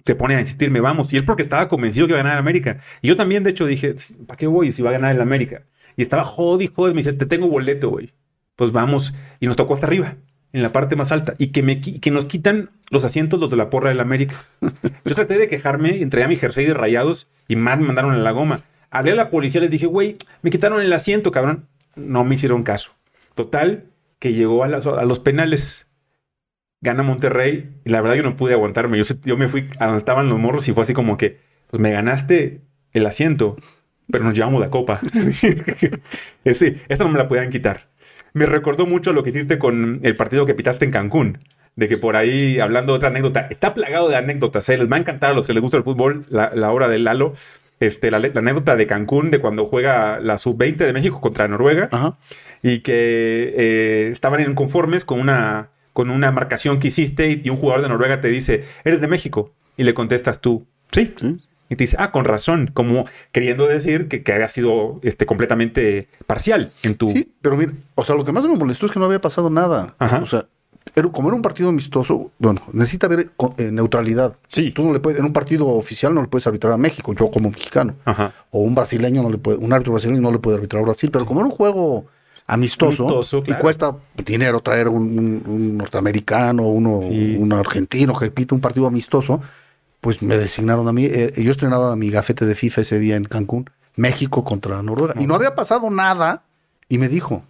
se pone a insistirme, vamos, y él porque estaba convencido que iba a ganar América. Y yo también, de hecho, dije, ¿para qué voy si va a ganar el América? Y estaba jodi, jodi, me dice, te tengo boleto, güey. Pues vamos, y nos tocó hasta arriba, en la parte más alta, y que, me, que nos quitan los asientos los de la porra del América. Yo traté de quejarme, entregué a mi jersey de rayados y más me mandaron a la goma. Hablé a la policía, les dije, güey, me quitaron el asiento, cabrón. No me hicieron caso. Total, que llegó a los penales. Gana Monterrey y la verdad yo no pude aguantarme. Yo, yo me fui a donde estaban los morros y fue así como que, pues me ganaste el asiento, pero nos llevamos la copa. Ese, esta no me la podían quitar. Me recordó mucho lo que hiciste con el partido que pitaste en Cancún. De que por ahí, hablando de otra anécdota, está plagado de anécdotas. ¿eh? Les va a encantar a los que les gusta el fútbol la, la obra de Lalo. Este, la, la anécdota de Cancún, de cuando juega la sub-20 de México contra Noruega Ajá. y que eh, estaban inconformes con una, con una marcación que hiciste y un jugador de Noruega te dice, ¿eres de México? Y le contestas tú, sí. Sí. Y te dice, ah, con razón, como queriendo decir que, que había sido este, completamente parcial en tu... Sí, pero mira, o sea, lo que más me molestó es que no había pasado nada. Ajá. O sea, era- como era un partido amistoso, bueno, necesita haber co- eh, neutralidad. Sí. Tú no le puedes, en un partido oficial no le puedes arbitrar a México, yo como mexicano. Aja. O un brasileño no le puede, un árbitro brasileño no le puede arbitrar a Brasil, pero como era un juego amistoso, Amistoso, y cuesta dinero traer un, un- un norteamericano, uno, Sí. un argentino que pita un partido amistoso, pues me designaron a mí. eh, yo estrenaba mi gafete de FIFA ese día en Cancún, México contra Noruega, y no había pasado nada. Y me dijo,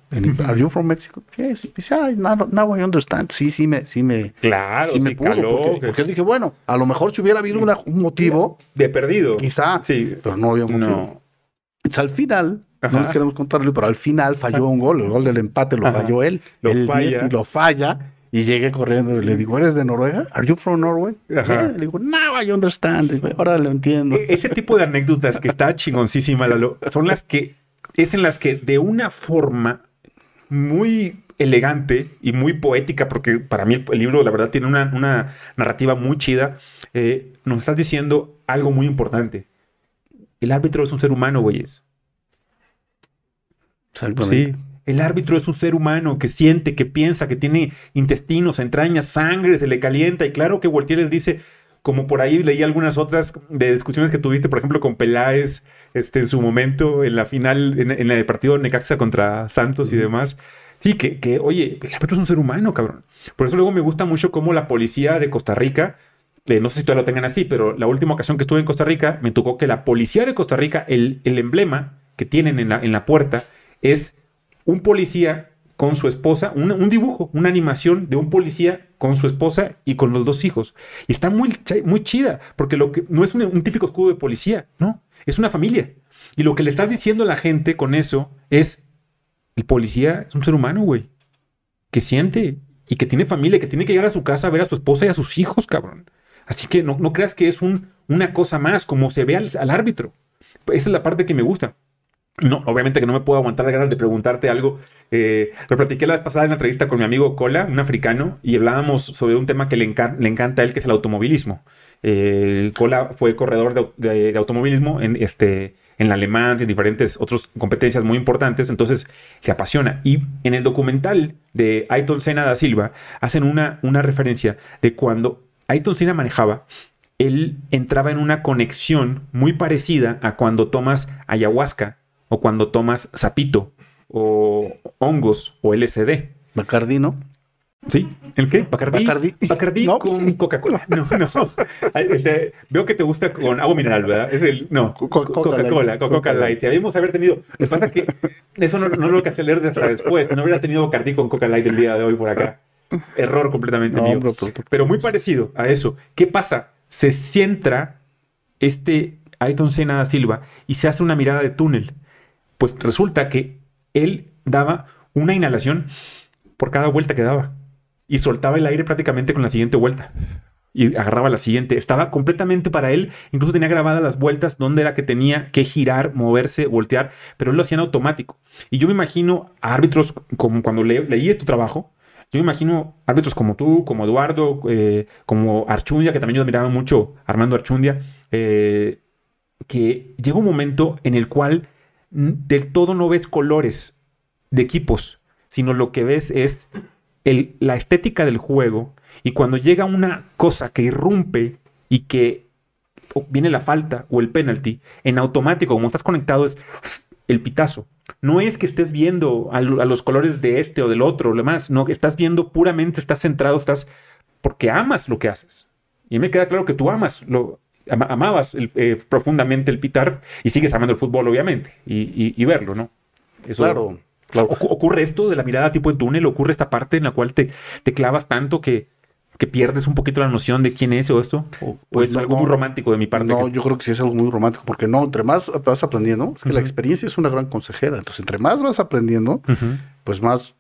¿Are you from Mexico? Yes. Y dice, "Ay, now, now I understand. Sí, sí me, sí me, Claro, sí me sí, pudo, caló, porque, que- porque dije, bueno, a lo mejor si hubiera habido una- un motivo, de perdido. quizá, Sí. pero no había motivo. No. Entonces, al final, Ajá. no les queremos contarle, pero al final falló un gol, el gol del empate lo Ajá. falló él, Lo el falla. 10 y lo falla, y llegué corriendo y le digo, ¿eres de Noruega? ¿Are you from Norway? Le digo, now I understand, Digo, ahora lo entiendo. E- Ese tipo de anécdotas que está chingoncísima, Lalo, son las que es en las que de una forma muy elegante y muy poética, porque para mí el, el libro, la verdad, tiene una, una narrativa muy chida, eh, nos estás diciendo algo muy importante. El árbitro es un ser humano, güeyes. Exactamente. Sí. El árbitro es un ser humano que siente, que piensa, que tiene intestinos, entrañas, sangre, se le calienta. Y claro que Voltaire les dice, como por ahí leí algunas otras de discusiones que tuviste, por ejemplo, con Peláez este, en su momento, en la final, en, el partido Necaxa contra Santos y demás. Sí, que, que, oye, el árbitro es un ser humano, cabrón. Por eso luego me gusta mucho cómo la policía de Costa Rica, eh, no sé si todavía lo tengan así, pero la última ocasión que estuve en Costa Rica, me tocó que la policía de Costa Rica, el, el emblema que tienen en la, en la puerta es un policía con su esposa, un, dibujo, una animación de un policía con su esposa y con los dos hijos. Y está muy, muy chida, porque lo que, no es un, típico escudo de policía, no, es una familia. Y lo que le estás diciendo a la gente con eso es, el policía es un ser humano, güey, que siente y que tiene familia, que tiene que llegar a su casa a ver a su esposa y a sus hijos, cabrón. Así que no, no creas que es un, una cosa más, como se ve al, al árbitro. Esa es la parte que me gusta. No, obviamente que no me puedo aguantar la ganas de preguntarte algo. Eh, lo platiqué la vez pasada en la entrevista con mi amigo Cola, un africano, y hablábamos sobre un tema que le, le encanta a él, que es el automovilismo. Eh, Cola fue corredor de, automovilismo en, este, en la Alemán, en diferentes otras competencias muy importantes, entonces se apasiona. Y en el documental de Ayton Senna da Silva hacen una, una referencia de cuando Ayton Senna manejaba, él entraba en una conexión muy parecida a cuando tomas ayahuasca o cuando tomas sapito o hongos o LSD. Bacardi, ¿no? ¿Sí? ¿El qué? Bacardi. Bacardi, con Coca-Cola. No, no. Este, veo que te gusta con agua mineral, ¿verdad? Es el, no, Coca-Cola, Coca-Cola Light. Debimos haber tenido. Pasa es que eso no, no lo que hacer leer hasta después. No hubiera tenido Bacardi con Coca Light el día de hoy por acá. Error completamente mío. Pero muy parecido a eso. ¿Qué pasa? Se centra este Ayton Senna Silva y se hace una mirada de túnel. Pues resulta que él daba una inhalación por cada vuelta que daba y soltaba el aire prácticamente con la siguiente vuelta y agarraba la siguiente. Estaba completamente para él, incluso tenía grabadas las vueltas donde era que tenía que girar, moverse, voltear, pero él lo hacía en automático. Y yo me imagino a árbitros como cuando leí tu trabajo, yo me imagino árbitros como tú, como Eduardo, eh, como Archundia, que también yo admiraba mucho, Armando Archundia, eh, que llega un momento en el cual del todo no ves colores de equipos, sino lo que ves es la estética del juego. Y cuando llega una cosa que irrumpe y que viene la falta o el penalty, en automático, como estás conectado, es el pitazo. No es que estés viendo a, los colores de este o del otro, o demás, no, estás viendo puramente, estás centrado, estás porque amas lo que haces. Y me queda claro que tú amas lo, amabas eh, profundamente el pitar y sigues amando el fútbol, obviamente, y, verlo, ¿no? Eso, claro. ¿Ocurre esto de la mirada tipo en túnel? ¿Ocurre esta parte en la cual te, te clavas tanto que, que pierdes un poquito la noción de quién es o esto? ¿O, pues es algo muy romántico de mi parte? No, yo creo que sí es algo muy romántico, porque no, entre más vas aprendiendo, es que la experiencia es una gran consejera. Entonces, entre más vas aprendiendo, pues más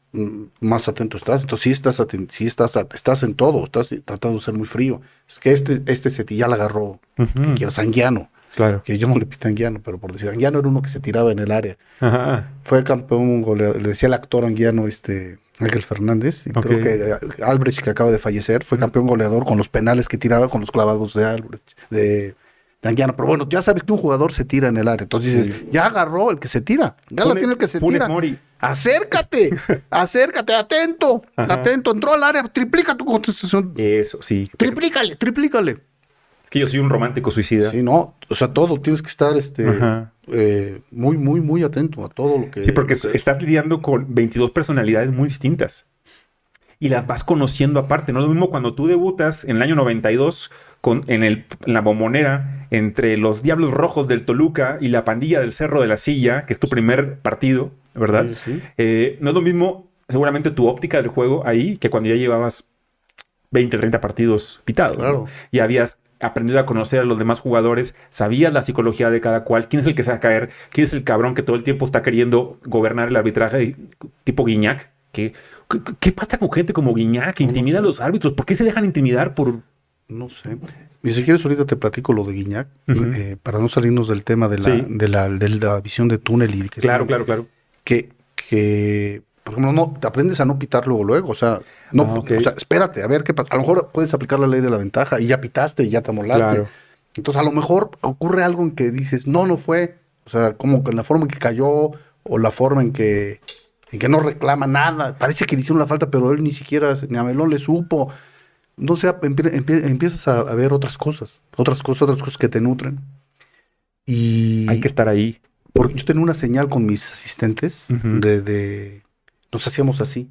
más atento estás. Entonces, si estás, si estás, estás en todo, estás tratando de ser muy frío. Es que este, este se ya la agarró, que era sanguiano. Claro. Que yo no le pité Anguiano, pero por decir, Anguiano era uno que se tiraba en el área. Fue campeón goleador, le decía el actor Anguiano, este, Ángel Fernández, y creo que eh, Albrecht, que acaba de fallecer, fue campeón goleador con los penales que tiraba, con los clavados de Albrecht, de, Anguiano. Pero bueno, ya sabes que un jugador se tira en el área. Entonces dices, ya agarró el que se tira, ya lo tiene el que se tira. Acércate, acércate, atento, atento. Entró al área, triplica tu contestación. Eso, sí. Triplícale, triplícale. Es que yo soy un romántico suicida. Sí, no, o sea, todo, tienes que estar este, eh, muy, muy, muy atento a todo lo que... Sí, porque estás lidiando con 22 personalidades muy distintas. Y las vas conociendo aparte. No es lo mismo cuando tú debutas en el año 92 con, en, el, en la bombonera entre los Diablos Rojos del Toluca y la pandilla del Cerro de la Silla, que es tu primer partido ¿verdad? Eh, no es lo mismo, seguramente, tu óptica del juego ahí que cuando ya llevabas 20, 30 partidos pitados. Claro. Y habías aprendido a conocer a los demás jugadores, sabías la psicología de cada cual, quién es el que se va a caer, quién es el cabrón que todo el tiempo está queriendo gobernar el arbitraje, tipo Guiñac. Que, ¿qué, pasa con gente como Guiñac que intimida a los árbitros? ¿Por qué se dejan intimidar por...? No sé. Y si quieres ahorita te platico lo de Guiñac, eh, para no salirnos del tema de la, de, la, de la visión de túnel y que Claro, claro, claro que, que por ejemplo, no, te aprendes a no pitar luego, luego. O sea, no, ah, o sea, espérate, a ver qué pasa. A lo mejor puedes aplicar la ley de la ventaja y ya pitaste y ya te molaste. Entonces, a lo mejor ocurre algo en que dices, no, no fue. O sea, como que en la forma en que cayó o la forma en que, en que no reclama nada. Parece que le hicieron la falta, pero él ni siquiera, ni a Melón le supo. no sé, empie- empie- empiezas a, a ver otras cosas, otras cosas, otras cosas que te nutren. Y Hay que estar ahí. porque yo tenía una señal con mis asistentes de, de- nos hacíamos así.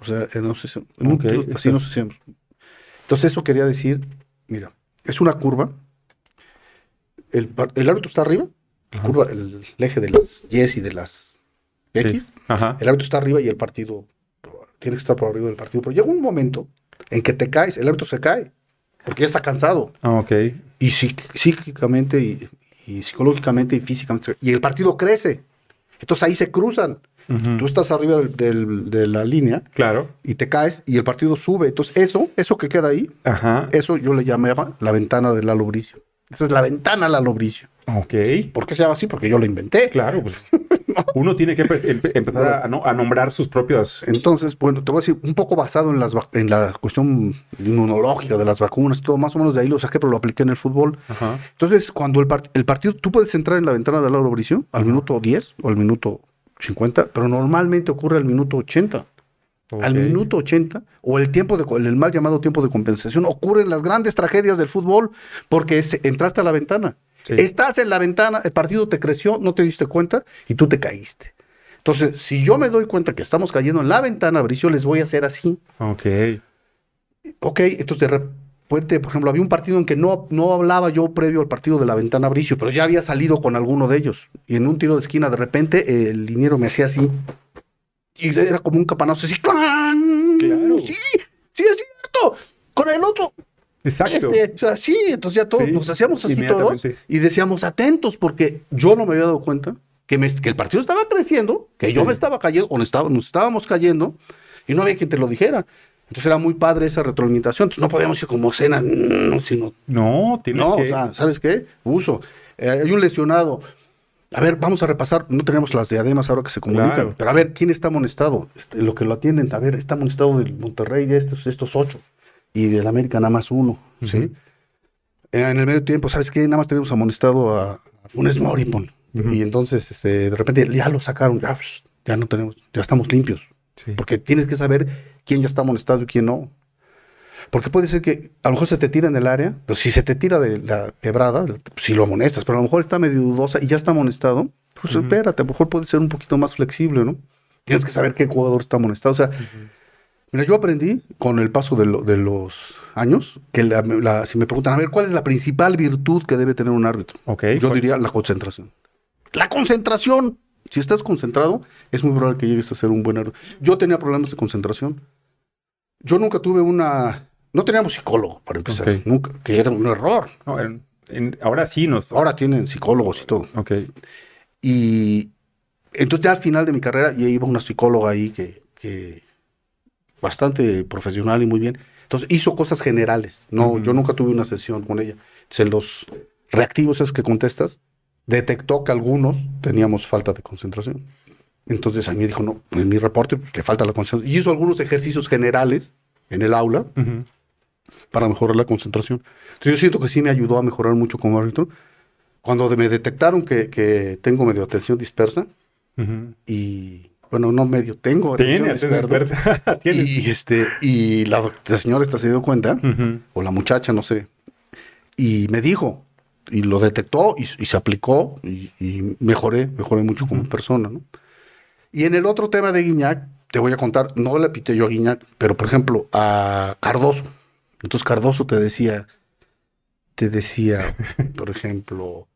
O sea, eh, no sé, si- en un Ok, tiro así está. nos hacíamos. Entonces eso quería decir, mira, es una curva. El, el árbitro está arriba, curva, el, el eje de las Y y de las X. Sí. Ajá. El árbitro está arriba y el partido tiene que estar por arriba del partido. Pero llega un momento en que te caes, el árbitro se cae, porque ya está cansado. Ah, ok. Y psí- psíquicamente y, y psicológicamente y físicamente. Y el partido crece. Entonces ahí se cruzan. Tú estás arriba del- del- de la línea Claro. y te caes y el partido sube. Entonces eso, eso que queda ahí, Ajá. eso yo le llamaba la ventana de Lalo Bricio. Esa es la ventana Lalo Bricio. Ok. ¿Por qué se llama así? Porque yo lo inventé. Claro, pues uno tiene que empe- empe- empezar a, no- a nombrar sus propias. Entonces, bueno, te voy a decir, un poco basado en, las, en la cuestión inmunológica de las vacunas y todo, más o menos de ahí lo saqué, pero lo apliqué en el fútbol. Ajá. Entonces, cuando el, el partido, tú puedes entrar en la ventana de Lauro Bricio al minuto 10 o al minuto 50, pero normalmente ocurre al minuto 80. Al minuto 80, o el tiempo de, el mal llamado tiempo de compensación, ocurren las grandes tragedias del fútbol porque es- entraste a la ventana. Sí. Estás en la ventana, el partido te creció, no te diste cuenta y tú te caíste. Entonces, si yo me doy cuenta que estamos cayendo en la ventana, Bricio, les voy a hacer así. Ok. Ok, entonces de repente, por ejemplo, había un partido en que no, no hablaba yo previo al partido de la ventana Bricio, pero ya había salido con alguno de ellos. Y en un tiro de esquina, de repente, el liniero me hacía así. Y era como un capanazo así. ¡clan! Claro. Sí, sí, es cierto. Con el otro. Exacto. Este, o sea, sí, entonces ya todos Sí, nos hacíamos así todos y decíamos atentos porque yo no me había dado cuenta que, me- que el partido estaba creciendo, que yo me estaba cayendo o nos, estaba- nos estábamos cayendo y no había quien te lo dijera. Entonces era muy padre esa retroalimentación. Entonces no podíamos ir como cena, no, sino No, tienes no, que. o sea, ¿sabes qué? Uso. Eh, hay un lesionado. A ver, vamos a repasar. No tenemos las diademas ahora que se comunican. Claro. Pero a ver, ¿quién está amonestado? Este, lo que lo atienden. A ver, está amonestado del Monterrey de estos, estos ocho. Y del América nada más uno. ¿sí? Eh, en el medio tiempo, ¿sabes qué? Nada más tenemos amonestado a, a Funes Mori. Y entonces, este, de repente, ya lo sacaron. Ya, pues, ya no tenemos, ya estamos limpios. Sí. Porque tienes que saber quién ya está amonestado y quién no. Porque puede ser que a lo mejor se te tira en el área, pero si se te tira de la quebrada, sí lo amonestas, pero a lo mejor está medio dudosa y ya está amonestado, pues espérate, a lo mejor puede ser un poquito más flexible, ¿no? Tienes que saber qué jugador está amonestado. O sea, mira, yo aprendí con el paso de, lo- de los años que la- la- si me preguntan, a ver, ¿cuál es la principal virtud que debe tener un árbitro? Yo diría la concentración. La concentración. Si estás concentrado, es muy probable que llegues a ser un buen árbitro. Yo tenía problemas de concentración. Yo nunca tuve una... No teníamos psicólogo, para empezar. Nunca. Que era un error. No, en- en- ahora sí nos. Ahora tienen psicólogos y todo. Ok. Y entonces ya al final de mi carrera ya iba una psicóloga ahí que, que bastante profesional y muy bien. Entonces hizo cosas generales. No, Ujú. yo nunca tuve una sesión con ella. En los reactivos esos que contestas, detectó que algunos teníamos falta de concentración. Entonces a mí dijo, no, en mi reporte pues, le falta la concentración. Y hizo algunos ejercicios generales en el aula Ujú. para mejorar la concentración. Entonces yo siento que sí me ayudó a mejorar mucho como árbitro. Cuando me detectaron que, que tengo medio atención dispersa, Ujú. y bueno, no medio, tengo Tiene, tiene. Y, este, y la, la señora esta se dio cuenta, o la muchacha, no sé, y me dijo, y lo detectó y, y se aplicó, y, y mejoré, mejoré mucho como persona, ¿no? Y en el otro tema de Guiñac, te voy a contar, no le pité yo a Guiñac, pero por ejemplo, a Cardoso. Entonces Cardoso te decía, te decía, por ejemplo,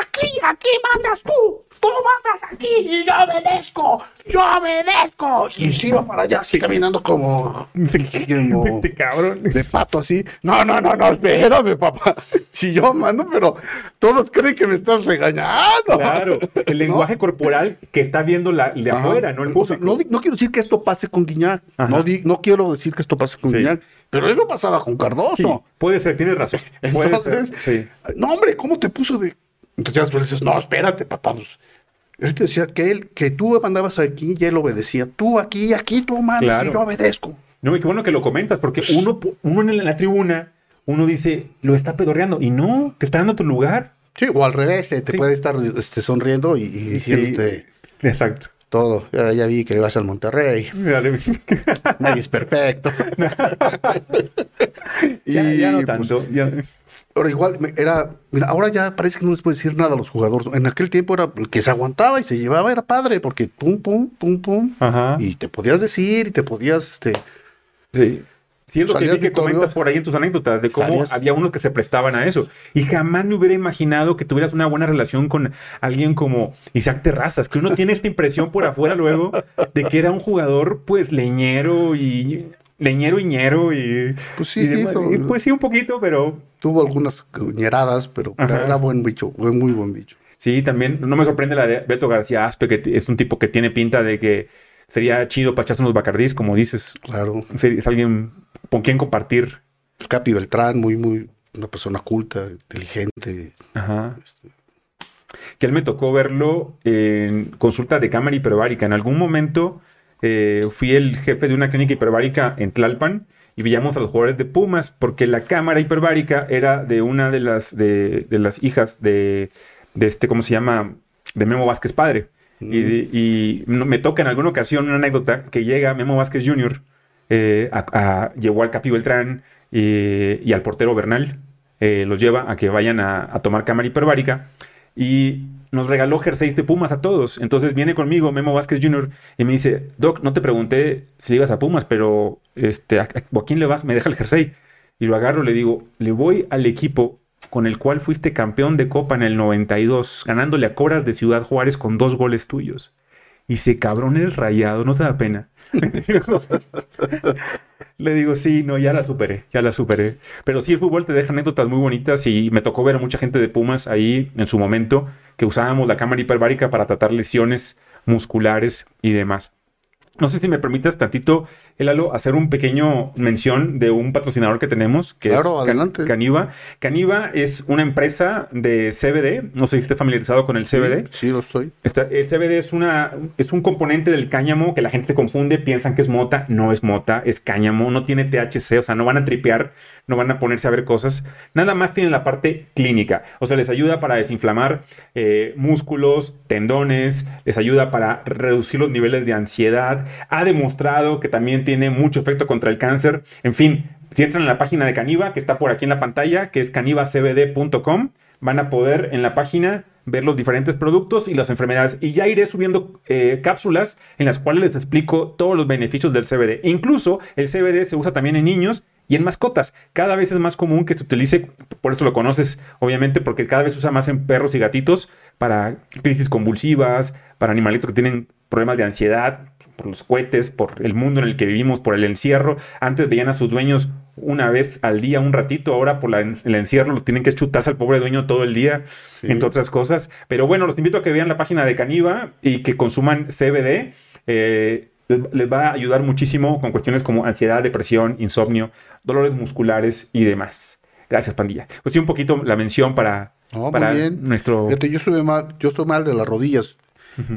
aquí, aquí mandas tú. Tú mandas aquí y yo obedezco. Yo obedezco. y se iba para allá así caminando como como Este cabrón. de pato así. No, no, no, no, espérame, papá. Si yo mando, pero todos creen que me estás regañando. Claro, el lenguaje corporal que está viendo la, de Ajá. afuera, no el O sea, público. no, di- no quiero decir que esto pase con Guiñac. Ajá. No, di- no quiero decir que esto pase con Sí. Guiñac. Pero eso pasaba con Cardoso. Sí, puede ser, tienes razón. Puede Entonces, sí. no, hombre, ¿cómo te puso de...? Entonces ya después dices, no, espérate, papá. Pues, él te decía que él, que tú mandabas aquí y él obedecía. Tú aquí, aquí tú mandas Claro. y yo obedezco. No, y qué bueno que lo comentas, porque uno, uno en la tribuna, uno dice, lo está pedorreando, y no, te está dando tu lugar. Sí, o al revés, eh, te Sí. puede estar este, sonriendo y, y diciéndote, Sí, exacto. todo. Ya, ya vi que le vas al Monterrey. Dale. Nadie es perfecto. ya, ya no pues, tanto. ya- Ahora igual, era, mira, ahora ya parece que no les puede decir nada a los jugadores. En aquel tiempo era el que se aguantaba y se llevaba, era padre, porque pum, pum, pum, pum. Ajá. Y te podías decir y te podías, este, Sí. Sí, es lo que vi que comentas por ahí en tus anécdotas, de cómo Salías- había unos que se prestaban a eso. Y jamás me hubiera imaginado que tuvieras una buena relación con alguien como Isaac Terrazas, que uno tiene esta impresión por afuera luego de que era un jugador, pues, leñero y. Leñero y ñero y. Pues sí, y sí, demás. eso- Y, pues sí, un poquito, pero. Tuvo algunas ñeradas, pero era, Ajá. era buen bicho, fue muy buen bicho. Sí, también no me sorprende la de Beto García Aspe, que es un tipo que tiene pinta de que sería chido para echarse unos bacardís, como dices. Claro. Es alguien con quien compartir. Capi Beltrán, muy, muy, una persona culta, inteligente. Ajá. este, que él me tocó verlo en consulta de cámara hiperbárica. En algún momento eh, fui el jefe de una clínica hiperbárica en Tlalpan y veíamos a los jugadores de Pumas porque la cámara hiperbárica era de una de las, de, de las hijas de, de este, ¿cómo se llama? De Memo Vázquez padre. Y, y me toca en alguna ocasión una anécdota que llega Memo Vázquez Jr., eh, a- a- llevó al Capi Beltrán eh, y al portero Bernal, eh, los lleva a que vayan a, a tomar cámara hiperbárica y nos regaló jerseys de Pumas a todos. Entonces viene conmigo Memo Vázquez Jr. y me dice, Doc, no te pregunté si ibas a Pumas, pero este, ¿a, a- a quién le vas? Me deja el jersey. Y lo agarro, le digo, le voy al equipo con el cual fuiste campeón de Copa en el 92, ganándole a Cobras de Ciudad Juárez con dos goles tuyos. Y se cabrón el rayado, no te da pena. Le digo, sí, no, ya la superé, ya la superé. Pero sí, el fútbol te deja anécdotas muy bonitas y me tocó ver a mucha gente de Pumas ahí en su momento que usábamos la cámara hiperbárica para tratar lesiones musculares y demás. No sé si me permitas tantito, Elalo, hacer un pequeño mención de un patrocinador que tenemos, que Claro, es Can- adelante. Caniva. Caniva es una empresa de CBD, no sé si esté familiarizado con el CBD. Sí, lo estoy. El CBD es, una, es un componente del cáñamo que la gente se confunde, piensan que es mota, no es mota, es cáñamo, no tiene THC, o sea, no van a tripear, no van a ponerse a ver cosas, nada más tiene la parte clínica, o sea, les ayuda para desinflamar eh, músculos, tendones, les ayuda para reducir los niveles de ansiedad, ha demostrado que también tiene mucho efecto contra el cáncer, en fin, si entran en la página de Caniva, que está por aquí en la pantalla, que es canivacbd.com, van a poder en la página ver los diferentes productos y las enfermedades. Y ya iré subiendo eh, cápsulas en las cuales les explico todos los beneficios del CBD. Incluso el CBD se usa también en niños y en mascotas. Cada vez es más común que se utilice, por eso lo conoces, obviamente, porque cada vez se usa más en perros y gatitos para crisis convulsivas, para animalitos que tienen problemas de ansiedad, por los cohetes, por el mundo en el que vivimos, por el encierro. Antes veían a sus dueños una vez al día, un ratito, ahora por la- el encierro los tienen que chutarse al pobre dueño todo el día, Sí. entre otras cosas. Pero bueno, los invito a que vean la página de Caniva y que consuman CBD. eh, les- va a ayudar muchísimo con cuestiones como ansiedad, depresión, insomnio, dolores musculares y demás. Gracias, pandilla. Pues sí, un poquito la mención para, para bien. nuestro... Fíjate, yo estuve mal, yo estoy mal de las rodillas.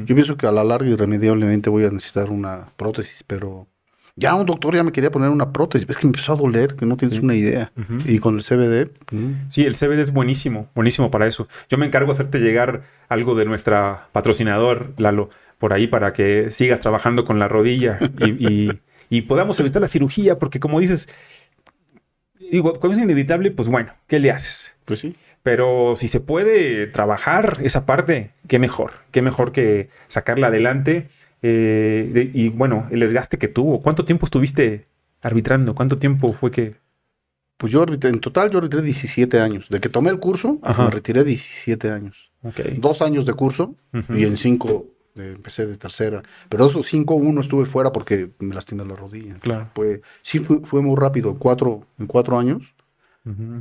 Yo pienso que a la larga irremediablemente voy a necesitar una prótesis, pero ya un doctor ya me quería poner una prótesis. Es que me empezó a doler, que no tienes una idea. Y con el CBD, mm, Sí, el CBD es buenísimo, buenísimo para eso. Yo me encargo de hacerte llegar algo de nuestra patrocinador, Lalo, por ahí para que sigas trabajando con la rodilla y, y- y podamos evitar la cirugía, porque como dices, digo, cuando es inevitable, pues bueno, ¿qué le haces? pues sí. Pero si se puede trabajar esa parte, qué mejor, qué mejor que sacarla adelante. eh, de- y bueno, el desgaste que tuvo. ¿Cuánto tiempo estuviste arbitrando? ¿Cuánto tiempo fue que... Pues yo arbitré- en total yo arbitré 17 años. De que tomé el curso, a me retiré 17 años. Dos años de curso y en cinco eh, empecé de tercera. Pero esos cinco, uno estuve fuera porque me lastimé la rodilla. Claro. Fue, sí fue, fue muy rápido, cuatro, en cuatro años.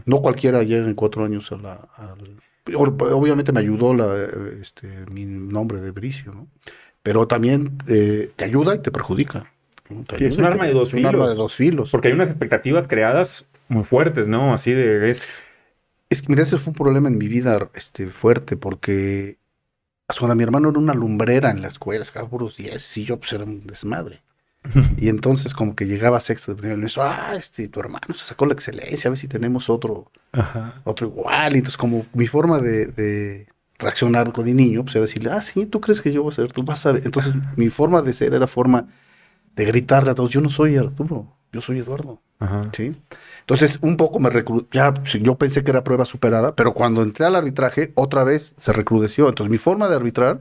No cualquiera llega en cuatro años a la... al- Obviamente me ayudó la, este, mi nombre de Bricio, ¿no? Pero también eh, te ayuda y te perjudica. ¿no? Te Sí, es un arma te- de dos es un arma filos. de dos filos. Porque hay unas expectativas creadas muy fuertes, ¿no? Así de es. Es que, mira, ese fue un problema en mi vida este, fuerte, porque cuando mi hermano era una lumbrera en la escuela, sacaba puros 10, y yo pues era un desmadre. Y entonces como que llegaba sexto de primero y me dijo, ah, este, tu hermano se sacó la excelencia, a ver si tenemos otro, Ajá. otro igual. Y entonces como mi forma de, de, reaccionar con el niño, pues era decirle, ah, sí, tú crees que yo voy a ser, tú vas a ver. Entonces, mi forma de ser era forma de gritarle a todos, yo no soy Arturo, yo soy Eduardo. Ajá. ¿sí? Entonces, un poco me recru ya yo pensé que era prueba superada, pero cuando entré al arbitraje, otra vez se recrudeció. Entonces, mi forma de arbitrar,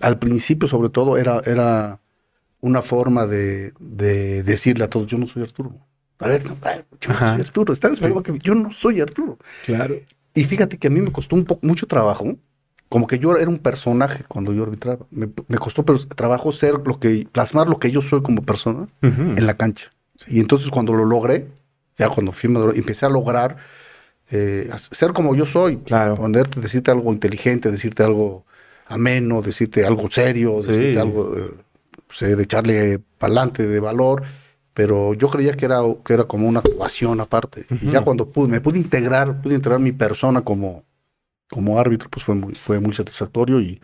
al principio, sobre todo, era, era una forma de, de decirle a todos, yo no soy Arturo. A ver, no, yo no soy Arturo. Están esperando que yo no soy Arturo. Claro. Y fíjate que a mí me costó un poco mucho trabajo, como que yo era un personaje cuando yo arbitraba. Me, me costó pero, trabajo ser lo que, plasmar lo que yo soy como persona en la cancha. Y entonces cuando lo logré, ya cuando fui maduro, empecé a lograr eh, ser como yo soy. Claro. Ponerte, decirte algo inteligente, decirte algo ameno, decirte algo serio, Sí. decirte algo, eh, ser, echarle pa'lante de valor. Pero yo creía que era, que era como una actuación aparte. Y ya cuando pude, me pude integrar, pude integrar mi persona como, como árbitro, pues fue muy, fue muy satisfactorio y,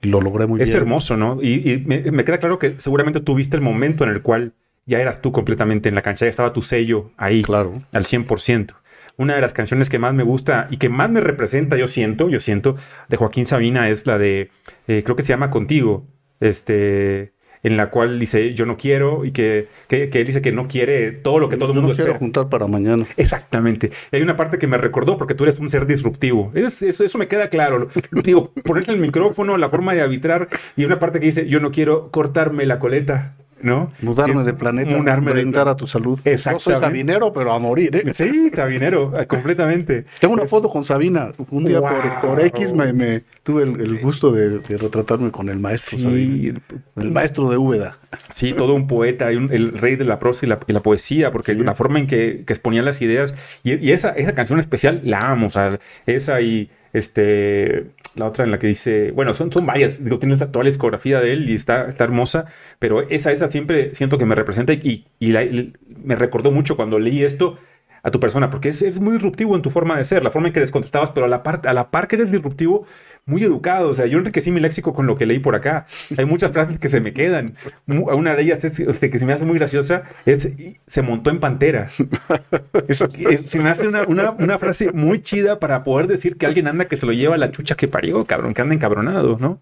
y lo logré muy Es bien. hermoso, ¿no? Y, y me, me queda claro que seguramente tuviste el momento en el cual ya eras tú completamente en la cancha, ya estaba tu sello ahí, Claro. al 100%. Una de las canciones que más me gusta y que más me representa, yo siento, yo siento, de Joaquín Sabina es la de, eh, creo que se llama Contigo, este, en la cual dice yo no quiero y que, que, que él dice que no quiere todo lo que todo el mundo no quiero espera. juntar para mañana. Exactamente. Y hay una parte que me recordó porque tú eres un ser disruptivo. Es- eso, eso me queda claro. Digo, ponerte el micrófono, la forma de arbitrar y una parte que dice, yo no quiero cortarme la coleta, ¿no? Mudarme de planeta, mudarme brindar a tu salud. Yo soy sabinero, pero a morir. ¿eh? Sí, Sabinero, completamente. Tengo una foto con Sabina. Un día por, Wow. por X me, me tuve el, el gusto de, de retratarme con el maestro Sabina. El maestro de Úbeda. sí, todo un poeta, un- el rey de la prosa y la, y la poesía, porque Sí. la forma en que, que exponía las ideas, y, y esa, esa canción especial la amo, o sea, esa y este, la otra en la que dice, bueno, son, son varias, digo, tiene toda la discografía de él y está, está hermosa, pero esa, esa siempre siento que me representa y, y la- me recordó mucho cuando leí esto a tu persona, porque es, es muy disruptivo en tu forma de ser, la forma en que les contestabas, pero a la, par, a la par que eres disruptivo, muy educado. O sea, yo enriquecí mi léxico con lo que leí por acá. Hay muchas frases que se me quedan. Una de ellas es, este, que se me hace muy graciosa, es "Y se montó en pantera. Es- es- se me hace una, una- una frase muy chida para poder decir que alguien anda que se lo lleva a la chucha que parió, cabrón, que anda encabronado, ¿no?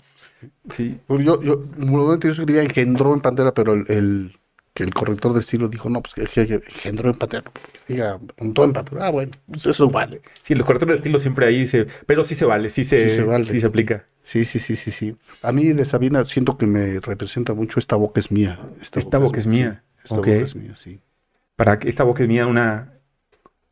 Sí. Pues yo, yo, normalmente yo escribía engendró en pantera, pero el, el- que el corrector de estilo dijo, no, pues que, que- que engendró en pantera. Que diga, montó en pantera. Ah, bueno, pues eso vale. Sí, los correctores de estilo siempre ahí dice, pero sí se vale, sí se, Sí se vale. sí se aplica. Sí, sí, sí, sí, sí. A mí de Sabina siento que me representa mucho esta boca es mía. Esta boca es mía. sí, esta boca es mía, sí. Para que esta boca es mía, una,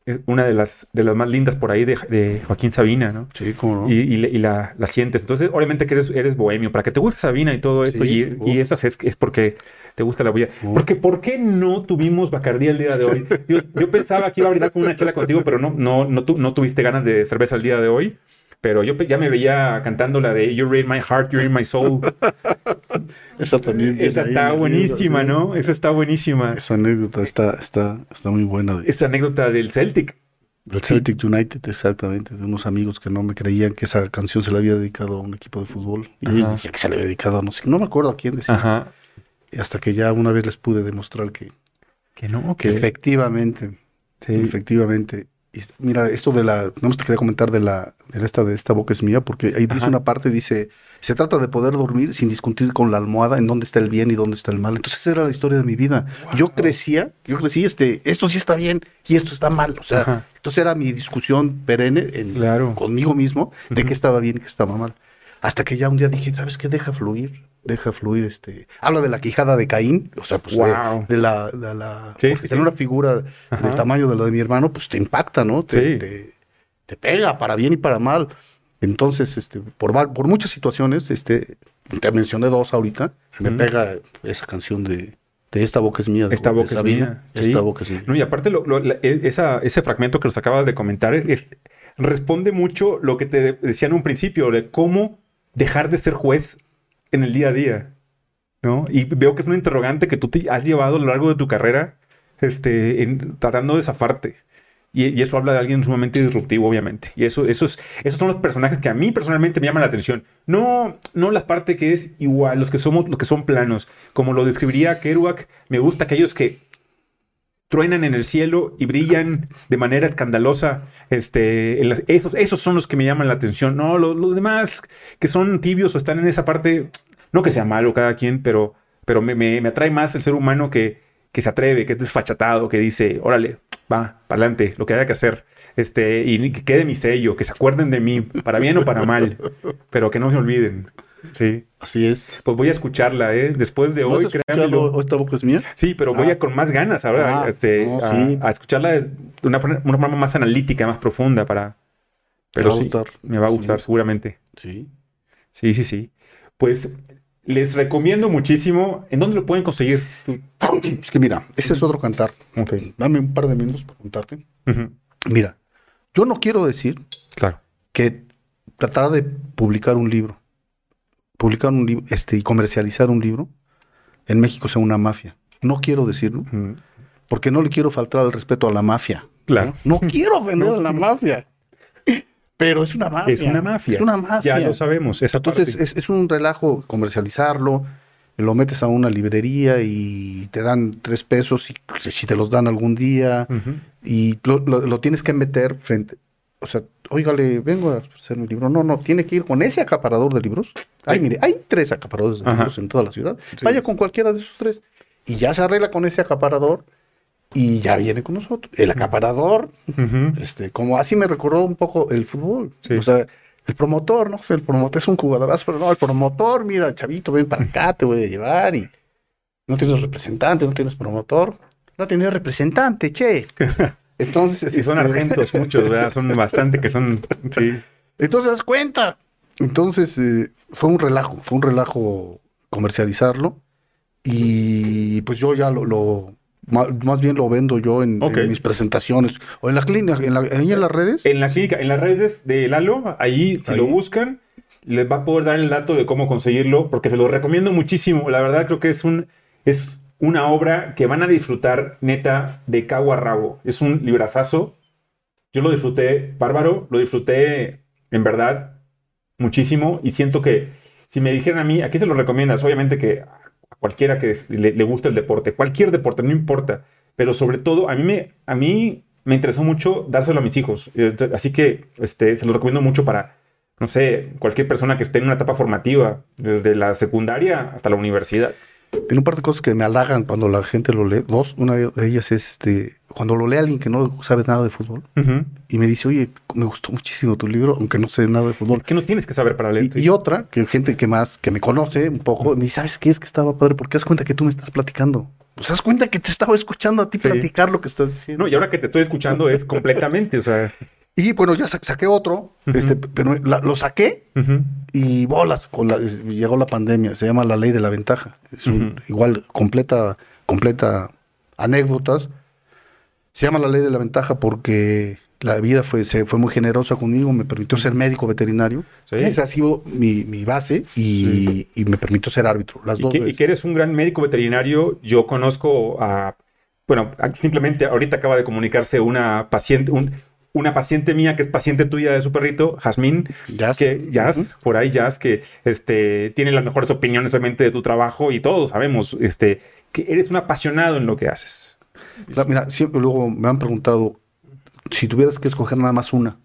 eh, una de las, de las más lindas por ahí de, de Joaquín Sabina, ¿no? Sí, cómo no. Y, y le- y la, la sientes. Entonces, obviamente que eres, eres bohemio. Para que te guste Sabina y todo esto, Sí, y, y es, es porque te gusta la bulla. Porque, ¿por qué no tuvimos Bacardí el día de hoy? Yo, yo pensaba que iba a brindar con una chela contigo, pero no, no, no, tu- no tuviste ganas de cerveza el día de hoy. Pero yo ya me veía cantando la de You're in my heart, you're in my soul. Esa también Esa está buenísima, ¿no? Esa está buenísima. Esa anécdota está, está, está muy buena. Esa anécdota del Celtic. del Celtic United, exactamente, de unos amigos que no me creían que esa canción se la había dedicado a un equipo de fútbol. Y ellos decían que se le había dedicado a no sé, no me acuerdo a quién decía. Ajá. Hasta que ya una vez les pude demostrar que, Que no, que que efectivamente, sí. efectivamente. y mira, esto de la, no te quería comentar de la, de esta, de esta boca es mía, porque ahí dice una parte, dice, se trata de poder dormir sin discutir con la almohada en dónde está el bien y dónde está el mal. Entonces esa era la historia de mi vida. Yo crecía, yo crecí, este, esto sí está bien y esto está mal. O sea, Ajá. entonces era mi discusión perenne en- Claro. conmigo mismo de qué estaba bien y qué estaba mal. Hasta que ya un día dije, ¿sabes qué? Deja fluir, deja fluir este. Habla de la quijada de Caín, o sea, pues de- Wow. de, la, de la Sí, porque sí, tener una figura Ajá. del tamaño de la de mi hermano, pues te impacta, ¿no? Te, Sí. te, te pega para bien y para mal. Entonces, este, por, por muchas situaciones, este, te mencioné dos ahorita, me pega esa canción de, de Esta boca es mía. de- Esta de boca es mía, sí. Esta boca es mía. No, y aparte, lo- lo- la- e- esa- ese fragmento que nos acabas de comentar es- es- responde mucho lo que te de- decía en un principio, de cómo dejar de ser juez en el día a día. ¿no? Y veo que es una interrogante que tú te has llevado a lo largo de tu carrera este, en- tratando de zafarte. Y, eso habla de alguien sumamente disruptivo, obviamente. Y eso, esos, esos son los personajes que a mí personalmente me llaman la atención. No, no la parte que es igual, los que somos, los que son planos. Como lo describiría Kerouac, me gusta aquellos que truenan en el cielo y brillan de manera escandalosa. Este, esos, esos son los que me llaman la atención. No, los, los demás que son tibios o están en esa parte, no que sea malo cada quien, pero, pero me, me- me atrae más el ser humano que, que se atreve, que es desfachatado, que dice, órale, va, para adelante, lo que haya que hacer. Este, y que quede mi sello, que se acuerden de mí, para bien o para mal, pero que no se olviden. Sí. Así es. Pues voy a escucharla, ¿eh? Después de ¿No hoy, créanmelo. esta boca es mía? Sí, pero voy Ah. a con más ganas ahora Ah, este, no, a, sí. a escucharla de una, forma- una forma más analítica, más profunda para... Pero va a sí, gustar. me va a gustar Sí. seguramente. Sí. Sí, sí, sí. Pues les recomiendo muchísimo. ¿En dónde lo pueden conseguir? Es que mira, ese es otro cantar. Ok. Dame un par de minutos para contarte. Mira, yo no quiero decir Claro. que tratar de publicar un libro, publicar un libro, este, y comercializar un libro en México sea una mafia. No quiero decirlo, porque no le quiero faltar el respeto a la mafia. Claro. No quiero ofender a la mafia. Pero es una mafia. Es una mafia. Es una mafia. Ya lo sabemos. Esa Entonces parte. es, es un relajo comercializarlo, lo metes a una librería y te dan tres pesos y si te los dan algún día y lo, lo- lo tienes que meter frente, o sea, óigale, vengo a hacer mi libro. No, no, tiene que ir con ese acaparador de libros. Ay, mire, hay tres acaparadores de Ajá. libros en toda la ciudad. Sí. Vaya con cualquiera de esos tres. Y ya se arregla con ese acaparador y ya viene con nosotros. El acaparador este, como así me recordó un poco el fútbol. Sí. O sea, el promotor, ¿no? Sea, el promotor es un jugadorazo, pero no, el promotor, mira, chavito, ven para acá, te voy a llevar y no tienes representante, no tienes promotor. No tienes representante, che. Entonces, Y son este, argentos muchos, ¿verdad? Son bastante que son... Sí. Entonces, das cuenta. Entonces, eh, fue un relajo, fue un relajo comercializarlo. Y pues yo ya lo, más bien lo vendo yo en, en Ok. mis presentaciones o en la clínica, en la- ahí en las redes. En la clínica, en las redes de Lalo, ahí, si Ahí. lo buscan, les va a poder dar el dato de cómo conseguirlo, porque se lo recomiendo muchísimo. La verdad, creo que es un es una obra que van a disfrutar neta de cabo a rabo. Es un librazazo. Yo lo disfruté bárbaro, lo disfruté en verdad muchísimo y siento que si me dijeran a mí, ¿a qué se lo recomiendas? Obviamente que a cualquiera que le, le guste el deporte, cualquier deporte, no importa, pero sobre todo a mí me, a mí me interesó mucho dárselo a mis hijos, Eh, así que este, se lo recomiendo mucho para, no sé, cualquier persona que esté en una etapa formativa, desde la secundaria hasta la universidad. Tiene un par de cosas que me halagan cuando la gente lo lee. Dos, una de ellas es este, cuando lo lee alguien que no sabe nada de fútbol y me dice, oye, me gustó muchísimo tu libro, aunque no sé nada de fútbol. Es que no tienes que saber para leer. Y, y otra, que gente que más, que me conoce un poco, me dice, ¿sabes qué? Es que estaba padre, porque haz cuenta que tú me estás platicando. Pues haz cuenta que te estaba escuchando a ti Sí. platicar lo que estás diciendo. No, y ahora que te estoy escuchando es completamente, o sea, Y bueno, ya sa- saqué otro, este, pero la- lo saqué y bolas, con la- es- llegó la pandemia, se llama La Ley de la Ventaja. Es un- igual, completa, completa anécdotas. Se llama La Ley de la Ventaja porque la vida fue, se, fue muy generosa conmigo, me permitió ser médico veterinario. Sí. Esa ha sido mi, mi base y, y me permitió ser árbitro. Las y dos que, y que eres un gran médico veterinario. Yo conozco a, bueno, simplemente ahorita acaba de comunicarse una paciente, un- una paciente mía que es paciente tuya de su perrito, Jazmín, Jazz. que Jazz, por ahí Jazz, que este, tiene las mejores opiniones obviamente de tu trabajo y todos sabemos este, que eres un apasionado en lo que haces. La- mira, siempre luego me han preguntado si tuvieras que escoger nada más una,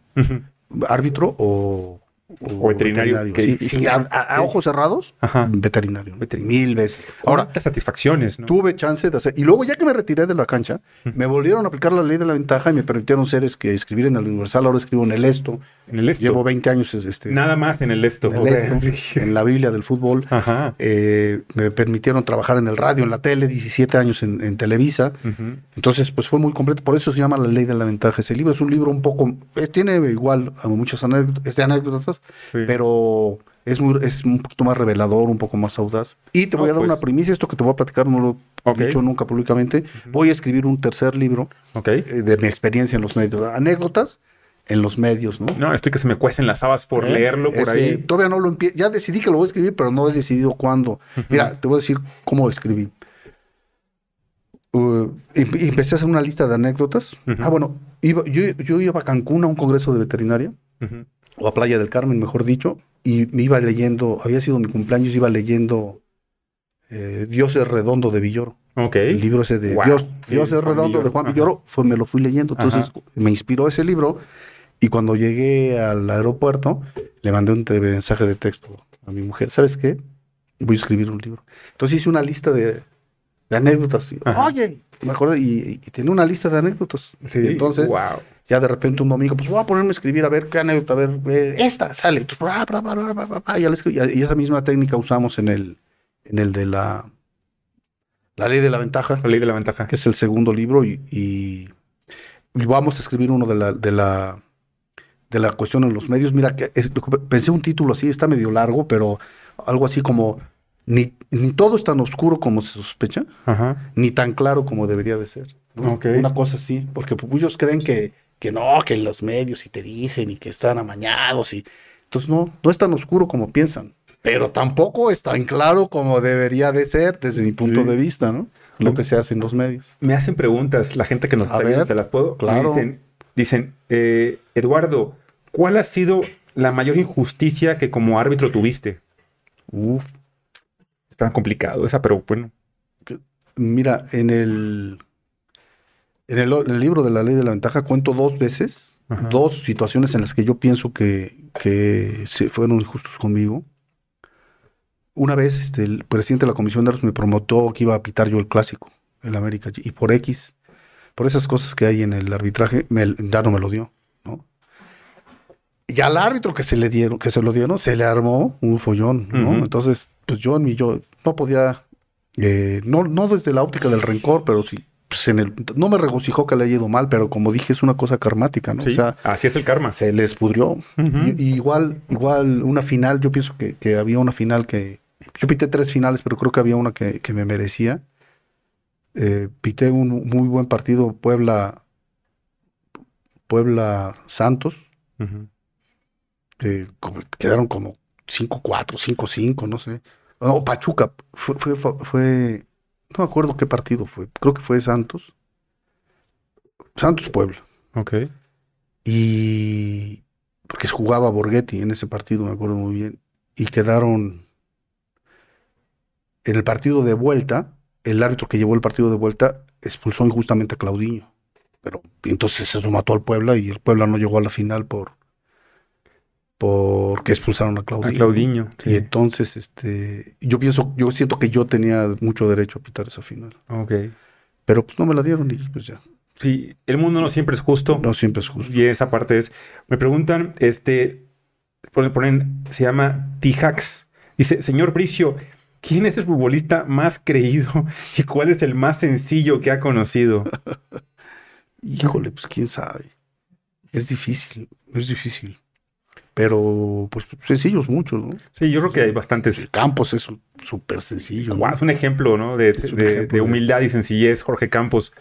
árbitro o, O veterinario, Sí, sí, a, Sí. ojos cerrados, Ajá. veterinario. Mil veces. Ahora, satisfacciones, ¿no? tuve chance de hacer. Y luego, ya que me retiré de la cancha, me volvieron a aplicar la ley de la ventaja y me permitieron ser es que escribir en el Universal. Ahora escribo en el Esto. En el esto. Llevo 20 años es- este, Nada más en el esto. en, el Esto, la Biblia del fútbol. Ajá. Eh, me permitieron trabajar en el radio, en la tele, 17 años en, en Televisa. Entonces, pues fue muy completo. Por eso se llama La Ley de la Ventaja. Ese libro es un libro un poco. eh, tiene igual a muchas anécdotas, de anécdotas Sí. pero es, muy, es un poquito más revelador, un poco más audaz. Y te voy a dar pues- una primicia. Esto que te voy a platicar no lo he dicho nunca públicamente. Voy a escribir un tercer libro eh, de mi experiencia en los medios. Anécdotas en los medios, ¿no? No, estoy que se me cuecen las habas por ¿Eh? leerlo por ahí. Todavía no lo empiezo. Ya decidí que lo voy a escribir, pero no he decidido cuándo. Mira, te voy a decir cómo escribí. Uh, em- empecé a hacer una lista de anécdotas. Ah, bueno, iba- yo, yo iba a Cancún a un congreso de veterinaria. O a Playa del Carmen, mejor dicho, y me iba leyendo, había sido mi cumpleaños, iba leyendo eh, Dios es redondo de Villoro. Ok. El libro ese de Wow. Dios, Sí, Dios es Juan redondo Villoro. de Juan. Villoro, fue, me lo fui leyendo. Entonces Ajá. me inspiró ese libro y cuando llegué al aeropuerto le mandé un mensaje de texto a mi mujer. ¿Sabes qué? Voy a escribir un libro. Entonces hice una lista de, de anécdotas. Ajá. Oye, me acordé y, y tenía una lista de anécdotas. Sí. Entonces wow. Ya de repente un domingo, pues voy a ponerme a escribir a ver qué anécdota, a ver, eh, esta sale. Entonces, bra, bra, bra, bra, ya escribí. Y esa misma técnica usamos en el, en el de la, la ley de la ventaja La ley de la ventaja. que es el segundo libro, y, y- y vamos a escribir uno de la, de la, de la cuestión en los medios. Mira, que es- pensé un título así, está medio largo, pero algo así como, ni, ni todo es tan oscuro como se sospecha, Ajá. ni tan claro como debería de ser. Una cosa así, porque pues, muchos creen que, que no, que en los medios y te dicen y que están amañados y... Entonces no, no es tan oscuro como piensan. Pero tampoco es tan claro como debería de ser desde mi punto Sí. de vista, ¿no? Lo que se hace en los medios. Me hacen preguntas la gente que nos A está viendo, ¿te las puedo? claro. Dicen, dicen, eh, Eduardo, ¿cuál ha sido la mayor injusticia que como árbitro tuviste? Uf. Está complicado esa, pero bueno. Mira, en el, en el, en el libro de la ley de la ventaja cuento dos veces, Ajá. dos situaciones en las que yo pienso que, que se fueron injustos conmigo. Una vez este, el presidente de la Comisión de Árbitros me promotó que iba a pitar yo el clásico, el América, y por X, por esas cosas que hay en el arbitraje, me, ya no me lo dio, ¿no? Y al árbitro que se le dieron, que se lo dieron, se le armó un follón, ¿no? Entonces, pues yo en mi yo no podía, eh, no, no desde la óptica del rencor, pero sí, pues en el, no me regocijó que le haya ido mal, pero como dije, es una cosa karmática, ¿no? Sí, O sea, así es el karma. se les pudrió. Ujú. Y, y igual, igual una final, yo pienso que, que había una final que, yo pité tres finales, pero creo que había una que, que me merecía. Eh, pité un muy buen partido, Puebla, Puebla Santos, como- quedaron como 5-4, 5-5, no sé. No, Pachuca, fue, fue, fue, fue- no me acuerdo qué partido fue, creo que fue Santos. Santos Puebla. Ok. Y porque jugaba Borghetti en ese partido, me acuerdo muy bien. Y quedaron en el partido de vuelta, el árbitro que llevó el partido de vuelta expulsó injustamente a Claudiño. Pero entonces se lo mató al Puebla y el Puebla no llegó a la final por porque expulsaron a A Claudiño. Claudiño. Y entonces, este, yo pienso, yo siento que yo tenía mucho derecho a pitar esa final. Ok. Pero pues no me la dieron y pues ya. Sí, el mundo no siempre es justo. No siempre es justo. Y esa parte es. Me preguntan, este. Ponen, ponen- se llama T-Hacks. Dice, señor Bricio, ¿quién es el futbolista más creído y cuál es el más sencillo que ha conocido? Híjole, pues quién sabe. Es difícil, es difícil. Pero, pues sencillos muchos, ¿no? Sí, yo creo que hay bastantes. Campos es súper sencillo. ¿no? Es un ejemplo, ¿no? De, de- ejemplo de de- humildad y sencillez, Jorge Campos.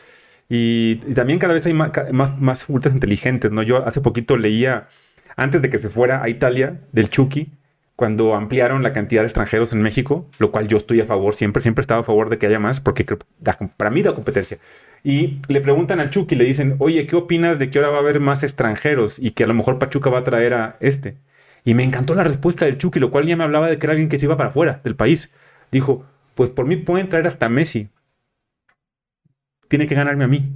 Y, y también cada vez hay más, más futbolistas inteligentes, ¿no? Yo hace poquito leía, antes de que se fuera a Italia, del Chucky, cuando ampliaron la cantidad de extranjeros en México, lo cual yo estoy a favor, siempre, siempre he estado a favor de que haya más, porque para mí da competencia. Y le preguntan al Chucky, le dicen, oye, ¿qué opinas de que ahora va a haber más extranjeros y que a lo mejor Pachuca va a traer a este? Y me encantó la respuesta del Chucky, lo cual ya me hablaba de que era alguien que se iba para afuera del país. Dijo, pues por mí pueden traer hasta Messi. Tiene que ganarme a mí.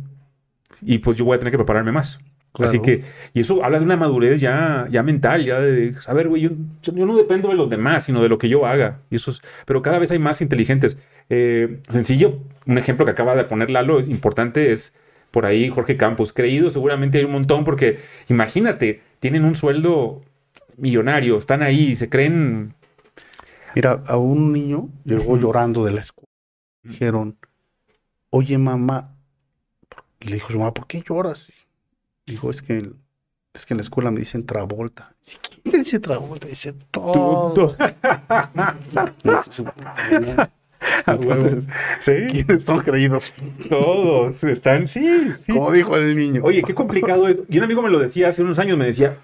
Y pues yo voy a tener que prepararme más. Claro. Así que, y eso habla de una madurez ya, ya mental, ya de saber, güey, yo, no dependo de los demás, sino de lo que yo haga. Y eso es, pero cada vez hay más inteligentes. Eh, sencillo, un ejemplo que acaba de poner Lalo es importante, es por ahí Jorge Campos. Creído, seguramente hay un montón, porque imagínate, tienen un sueldo millonario, están ahí, se creen. Mira, a un niño llegó llorando de la escuela. Dijeron, oye mamá, y le dijo su mamá, ¿por qué lloras? Dijo, es que, es que en la escuela me dicen Travolta. ¿Quién dice Travolta? Dice, todo. Sí, ¿Quiénes son creídos? todos están, sí, sí. Como dijo el niño. Oye, qué complicado es. Y un amigo me lo decía hace unos años, me decía,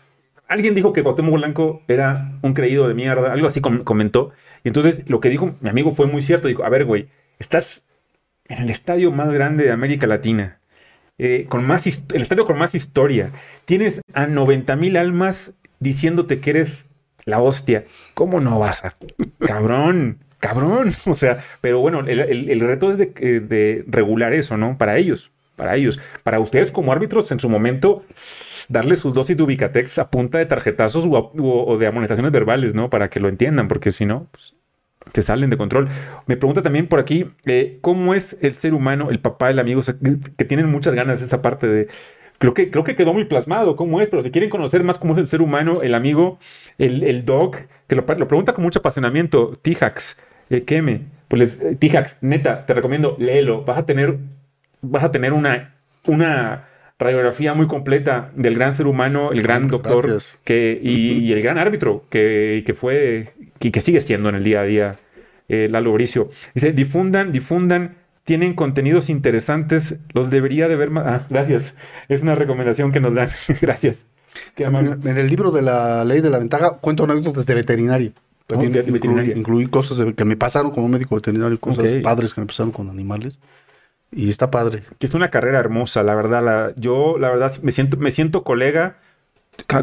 alguien dijo que Cuauhtémoc Blanco era un creído de mierda, algo así com- comentó. Y entonces lo que dijo mi amigo fue muy cierto. Dijo, a ver, güey, estás en el estadio más grande de América Latina, eh, con más el estadio con más historia. Tienes a 90 mil almas diciéndote que eres la hostia. ¿Cómo no vas a? Cabrón. cabrón. O sea, pero bueno, el, el- reto es de, eh, de regular eso, ¿no? Para ellos, para ellos. Para ustedes como árbitros, en su momento, darle sus dosis de ubicatex a punta de tarjetazos o- o de amonestaciones verbales, ¿no? Para que lo entiendan, porque si no, pues te salen de control. Me pregunta también por aquí, eh, ¿cómo es el ser humano, el papá, el amigo? Que, tienen muchas ganas de esta parte de... Creo que, creo que quedó muy plasmado cómo es, pero si quieren conocer más cómo es el ser humano, el amigo, el, el dog, que lo, pregunta con mucho apasionamiento, Tijax, eh, Keme, pues eh, Tijax, neta, te recomiendo, léelo, vas a tener, vas a tener una, una radiografía muy completa del gran ser humano, el gran doctor gracias. que, y, y el gran árbitro que, que fue y que sigue siendo en el día a día, eh, Lalo Bricio. Dice, difundan, difundan, tienen contenidos interesantes, los debería de ver más. Ah, gracias. Es una recomendación que nos dan. gracias. Qué. En el libro de la ley de la ventaja cuento anécdotas de veterinario. También Oh, de incluí- cosas de- que me pasaron como médico veterinario, cosas Ok. padres que me pasaron con animales. Y está padre. Que es una carrera hermosa, la verdad. La, yo, la verdad, me siento, me siento colega,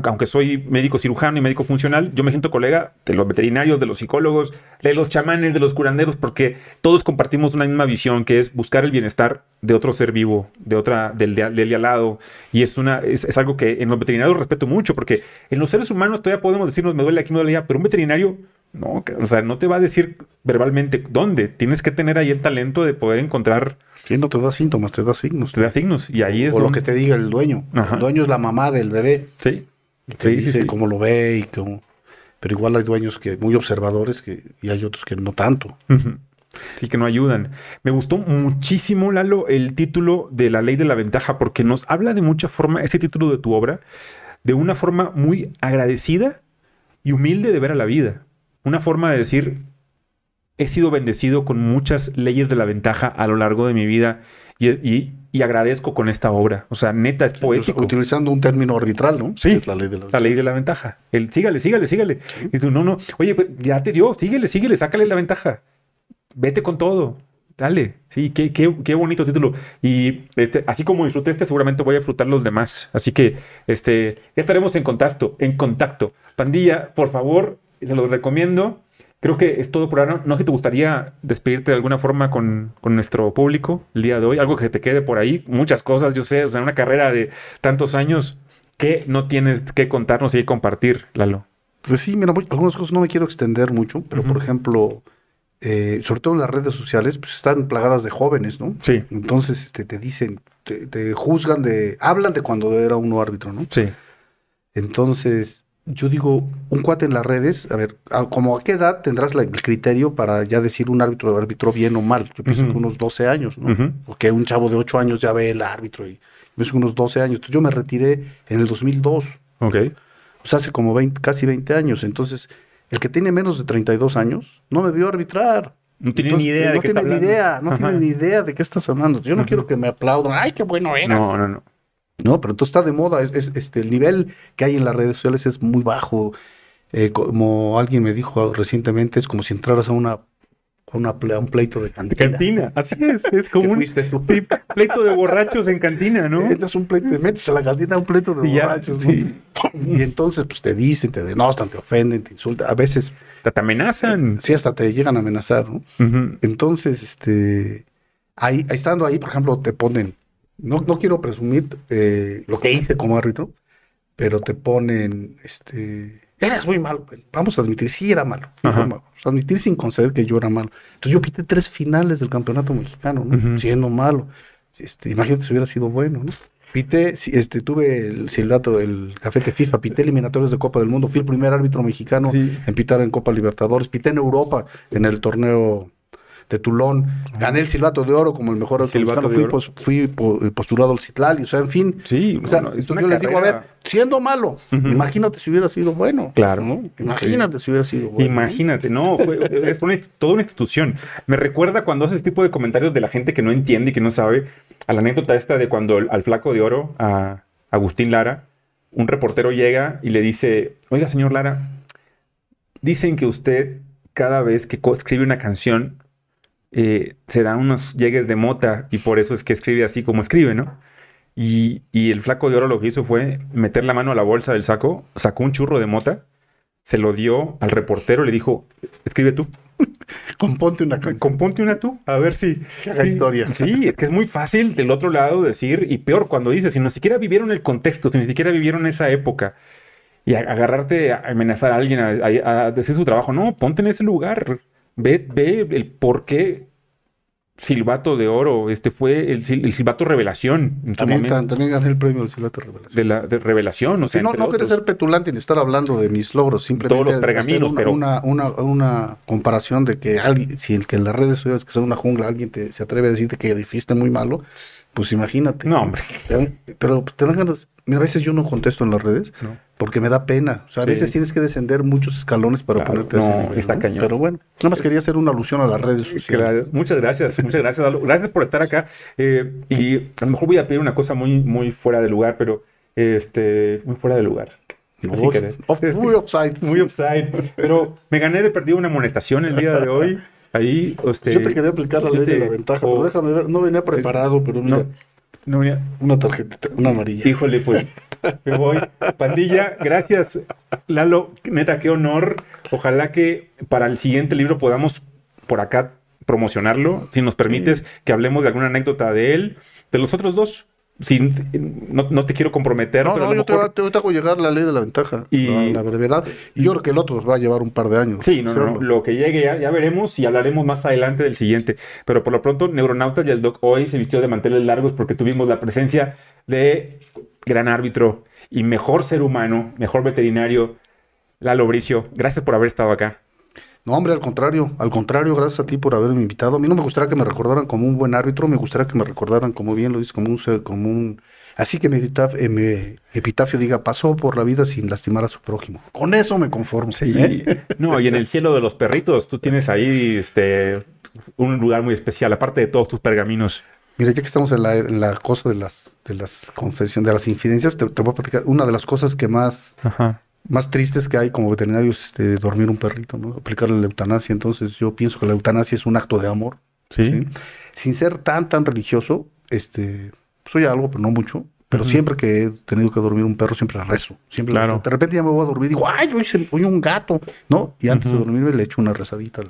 aunque soy médico cirujano y médico funcional, yo me siento colega de los veterinarios, de los psicólogos, de los chamanes, de los curanderos, porque todos compartimos una misma visión, que es buscar el bienestar de otro ser vivo, de otra, del de, del de al lado. Y es, una, es, es algo que en los veterinarios respeto mucho, porque en los seres humanos todavía podemos decirnos, me duele aquí, me duele allá, pero un veterinario... No, o sea, no te va a decir verbalmente dónde. Tienes que tener ahí el talento de poder encontrar Sí, no te da síntomas, te da signos. te da signos. Y ahí es o lo que te diga el dueño. Ajá. El dueño es la mamá del bebé. Sí. Y te Sí, dice sí, sí. cómo lo ve y cómo... Pero igual hay dueños que muy observadores que, y hay otros que no tanto. Sí, que no ayudan. Me gustó muchísimo, Lalo, el título de La Ley de la Ventaja, porque nos habla de mucha forma, ese título de tu obra, de una forma muy agradecida y humilde de ver a la vida. Una forma de decir, he sido bendecido con muchas leyes de la ventaja a lo largo de mi vida y, y- y agradezco con esta obra. O sea, neta, es poético. Utilizando un término arbitral, ¿no? Sí, es la ley de la La ley de la ventaja. El sígale, sígale, sígale. Y tú, no, no. Oye, pues, ya te dio, síguele, síguele, sácale la ventaja. Vete con todo. Dale. Sí, qué, qué, qué bonito título. Y este, así como disfruté este, seguramente voy a disfrutar los demás. Así que este, ya estaremos en contacto, en contacto. Pandilla, por favor, se los recomiendo. Creo que es todo por ahora. No sé si te gustaría despedirte de alguna forma con, con nuestro público el día de hoy. Algo que te quede por ahí. Muchas cosas, yo sé. O sea, una carrera de tantos años que no tienes que contarnos y compartir, Lalo. Pues sí, mira, algunas cosas no me quiero extender mucho, pero por ejemplo, eh, sobre todo en las redes sociales, pues están plagadas de jóvenes, ¿no? Sí, Entonces este, te dicen, te, te juzgan de, hablan de cuando era uno árbitro, ¿no? sí. Entonces, yo digo, un cuate en las redes, a ver, a- como a qué edad tendrás la- el criterio para ya decir un árbitro árbitro bien o mal? Yo pienso que unos 12 años, ¿no? Porque un chavo de 8 años ya ve el árbitro y pienso que unos 12 años. Entonces yo me retiré en el 2002, Ok. pues hace como 20, casi 20 años. Entonces, el que tiene menos de 32 años no me vio arbitrar. No tiene Entonces, ni idea de no qué está tiene ni idea, no Ajá. tiene ni idea de qué estás hablando. Yo no quiero que me aplaudan. Ay, qué bueno eras. No, no, no. No, pero entonces está de moda. Es, es- este, el nivel que hay en las redes sociales es muy bajo. Eh, como alguien me dijo recientemente, es como si entraras a una, un pleito de De cantina. cantina, así es. Es como un tú. pleito de borrachos en cantina, ¿no? A un pleito, te metes a la cantina a un pleito de Y ya, borrachos. ¿no? Y entonces, pues te dicen, te denostan, te ofenden, te insultan. A veces, Te, te amenazan. sí, hasta te llegan a amenazar, ¿no? Entonces, este, ahí, ahí estando ahí, por ejemplo, te ponen, no, no quiero presumir eh, lo que hice como árbitro, pero te ponen, este, eras muy malo. Vamos a admitir, sí era malo. malo. Admitir sin conceder que yo era malo. Entonces yo pité tres finales del campeonato mexicano, ¿no? Siendo malo. Este, imagínate si hubiera sido bueno, ¿no? Pité, si- este, tuve el silbato, el cafete FIFA, pité eliminatorios de Copa del Mundo, fui el primer árbitro mexicano Sí. en pitar en Copa Libertadores, pité en Europa en el torneo de Tulón, gané el silbato de oro como el mejor Silbato fui, oro. pos- fui po- postulado al Citlali, o sea, en fin. Sí, O sea, bueno, entonces yo les digo, a ver, siendo malo, imagínate si hubiera sido bueno. Claro. ¿no? Imagínate si hubiera sido bueno. Imagínate, no, fue- es una, toda una institución. Me recuerda cuando haces este tipo de comentarios de la gente que no entiende y que no sabe, a la anécdota esta de cuando al flaco de oro, a Agustín Lara, un reportero llega y le dice, oiga, señor Lara, dicen que usted cada vez que escribe una canción eh, se da unos llegues de mota y por eso es que escribe así como escribe, ¿no? Y, y el flaco de oro lo que hizo fue meter la mano a la bolsa del saco, sacó un churro de mota se lo dio al reportero, le dijo, escribe tú. Componte una canción. Componte una tú, a ver si. Que haga sí, historia. Sí, es que es muy fácil del otro lado decir, y peor cuando dices, si ni siquiera vivieron el contexto, si ni siquiera vivieron esa época, y a- agarrarte a amenazar a alguien, a, a- a decir su trabajo, no, ponte en ese lugar, ve, ve el por qué Silbato de Oro, este fue el, el Silbato Revelación, en su También, momento, también gané el premio del Silbato Revelación. de la de Revelación, o sea, Sí, no, no quiero ser petulante ni estar hablando de mis logros, simplemente Todos los hacer pergaminos, una, pero- una, una, una comparación de que alguien, si el que en las redes sociales que son una jungla, alguien te, se atreve a decirte que fuiste muy malo, pues imagínate. No, hombre. Pero te dan ganas. Mira, a veces yo no contesto en las redes No. Porque me da pena. O sea, a Sí. veces tienes que descender muchos escalones para Claro, ponerte a no, está ¿no? cañón. Pero bueno, nada más quería hacer una alusión a las redes sociales. Muchas gracias, muchas gracias, Lalo. Gracias por estar acá. Eh, y a lo mejor voy a pedir una cosa muy, muy fuera de lugar, pero este, muy fuera de lugar. No, Así que, off- este, muy upside. muy upside. Pero me gané de perdido una amonestación el día de hoy. Ahí, este, yo te quería aplicar la ley te- de la ventaja, oh, pero déjame ver. No venía preparado, pero mira, no, no, ya- una tarjetita, una amarilla. Híjole, pues me voy. Pandilla, gracias. Lalo, neta, qué honor. Ojalá que para el siguiente libro podamos por acá promocionarlo. Si nos permites que hablemos de alguna anécdota de él. De los otros dos, sin, no, no te quiero comprometer, No, pero no, a lo yo te, mejor- te- te hago llegar la ley de la ventaja, Y- la, la brevedad. Y yo creo que el otro va a llevar un par de años. Sí, no, no, lo que llegue ya, ya veremos y hablaremos más adelante del siguiente. Pero por lo pronto, Neuronautas y el Doc hoy se vistió de manteles largos porque tuvimos la presencia de gran árbitro y mejor ser humano, mejor veterinario, Lalo Bricio. Gracias por haber estado acá. No, hombre, al contrario, al contrario, gracias a ti por haberme invitado. A mí no me gustaría que me recordaran como un buen árbitro, me gustaría que me recordaran, como bien lo dices, como un ser, como un... Así que mi epitafio, eh, mi epitafio diga, pasó por la vida sin lastimar a su prójimo. Con eso me conformo. ¿eh? No, y en el cielo de los perritos, tú tienes ahí este, un lugar muy especial, aparte de todos tus pergaminos. Mira, ya que estamos en la, en la cosa de las, de las confesiones, de las infidencias, te, te voy a platicar una de las cosas que más, Ajá. más tristes que hay como veterinarios, este, dormir un perrito, ¿no? Aplicarle la eutanasia. Entonces yo pienso que la eutanasia es un acto de amor. Sí. ¿sí? Sin ser tan, tan religioso, este, soy algo, pero no mucho. Pero siempre que he tenido que dormir un perro, siempre rezo. Siempre Claro. rezo. De repente ya me voy a dormir y digo, ay, hoy, un gato, ¿no? Y antes de dormirme le echo una rezadita al,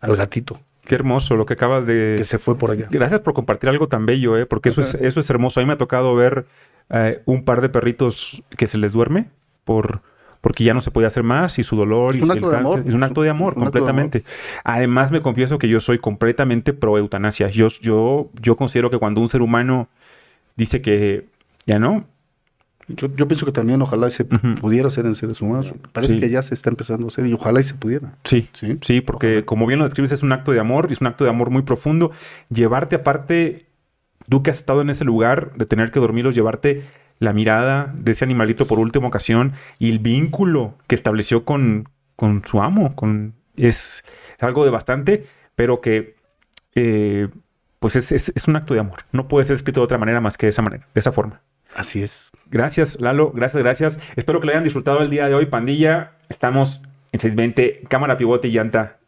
al gatito Qué hermoso lo que acabas de... que se fue por allá. Gracias por compartir algo tan bello, ¿eh? porque eso es, eso es hermoso. A mí me ha tocado ver eh, un par de perritos que se les duerme por, porque ya no se podía hacer más y su dolor Es y un el acto de cáncer. amor. Es un acto de amor, un de completamente. Además, me confieso que yo soy completamente pro eutanasia. Yo, yo, yo considero que cuando un ser humano dice que ya no, Yo, yo pienso que también ojalá se pudiera hacer en seres humanos. Parece Sí. que ya se está empezando a hacer y ojalá y se pudiera. sí, Sí. Sí, porque Ojalá. como bien lo describes, es un acto de amor, y es un acto de amor muy profundo. Llevarte aparte, tú que has estado en ese lugar de tener que dormirlos, llevarte la mirada de ese animalito por última ocasión y el vínculo que estableció con, con su amo, con, es algo devastante, pero que eh, pues es, es- es un acto de amor. No puede ser escrito de otra manera más que de esa manera, de esa forma. Así es. Gracias, Lalo. Gracias, gracias. Espero que lo hayan disfrutado el día de hoy, pandilla. Estamos en 620, cámara, pivote y llanta.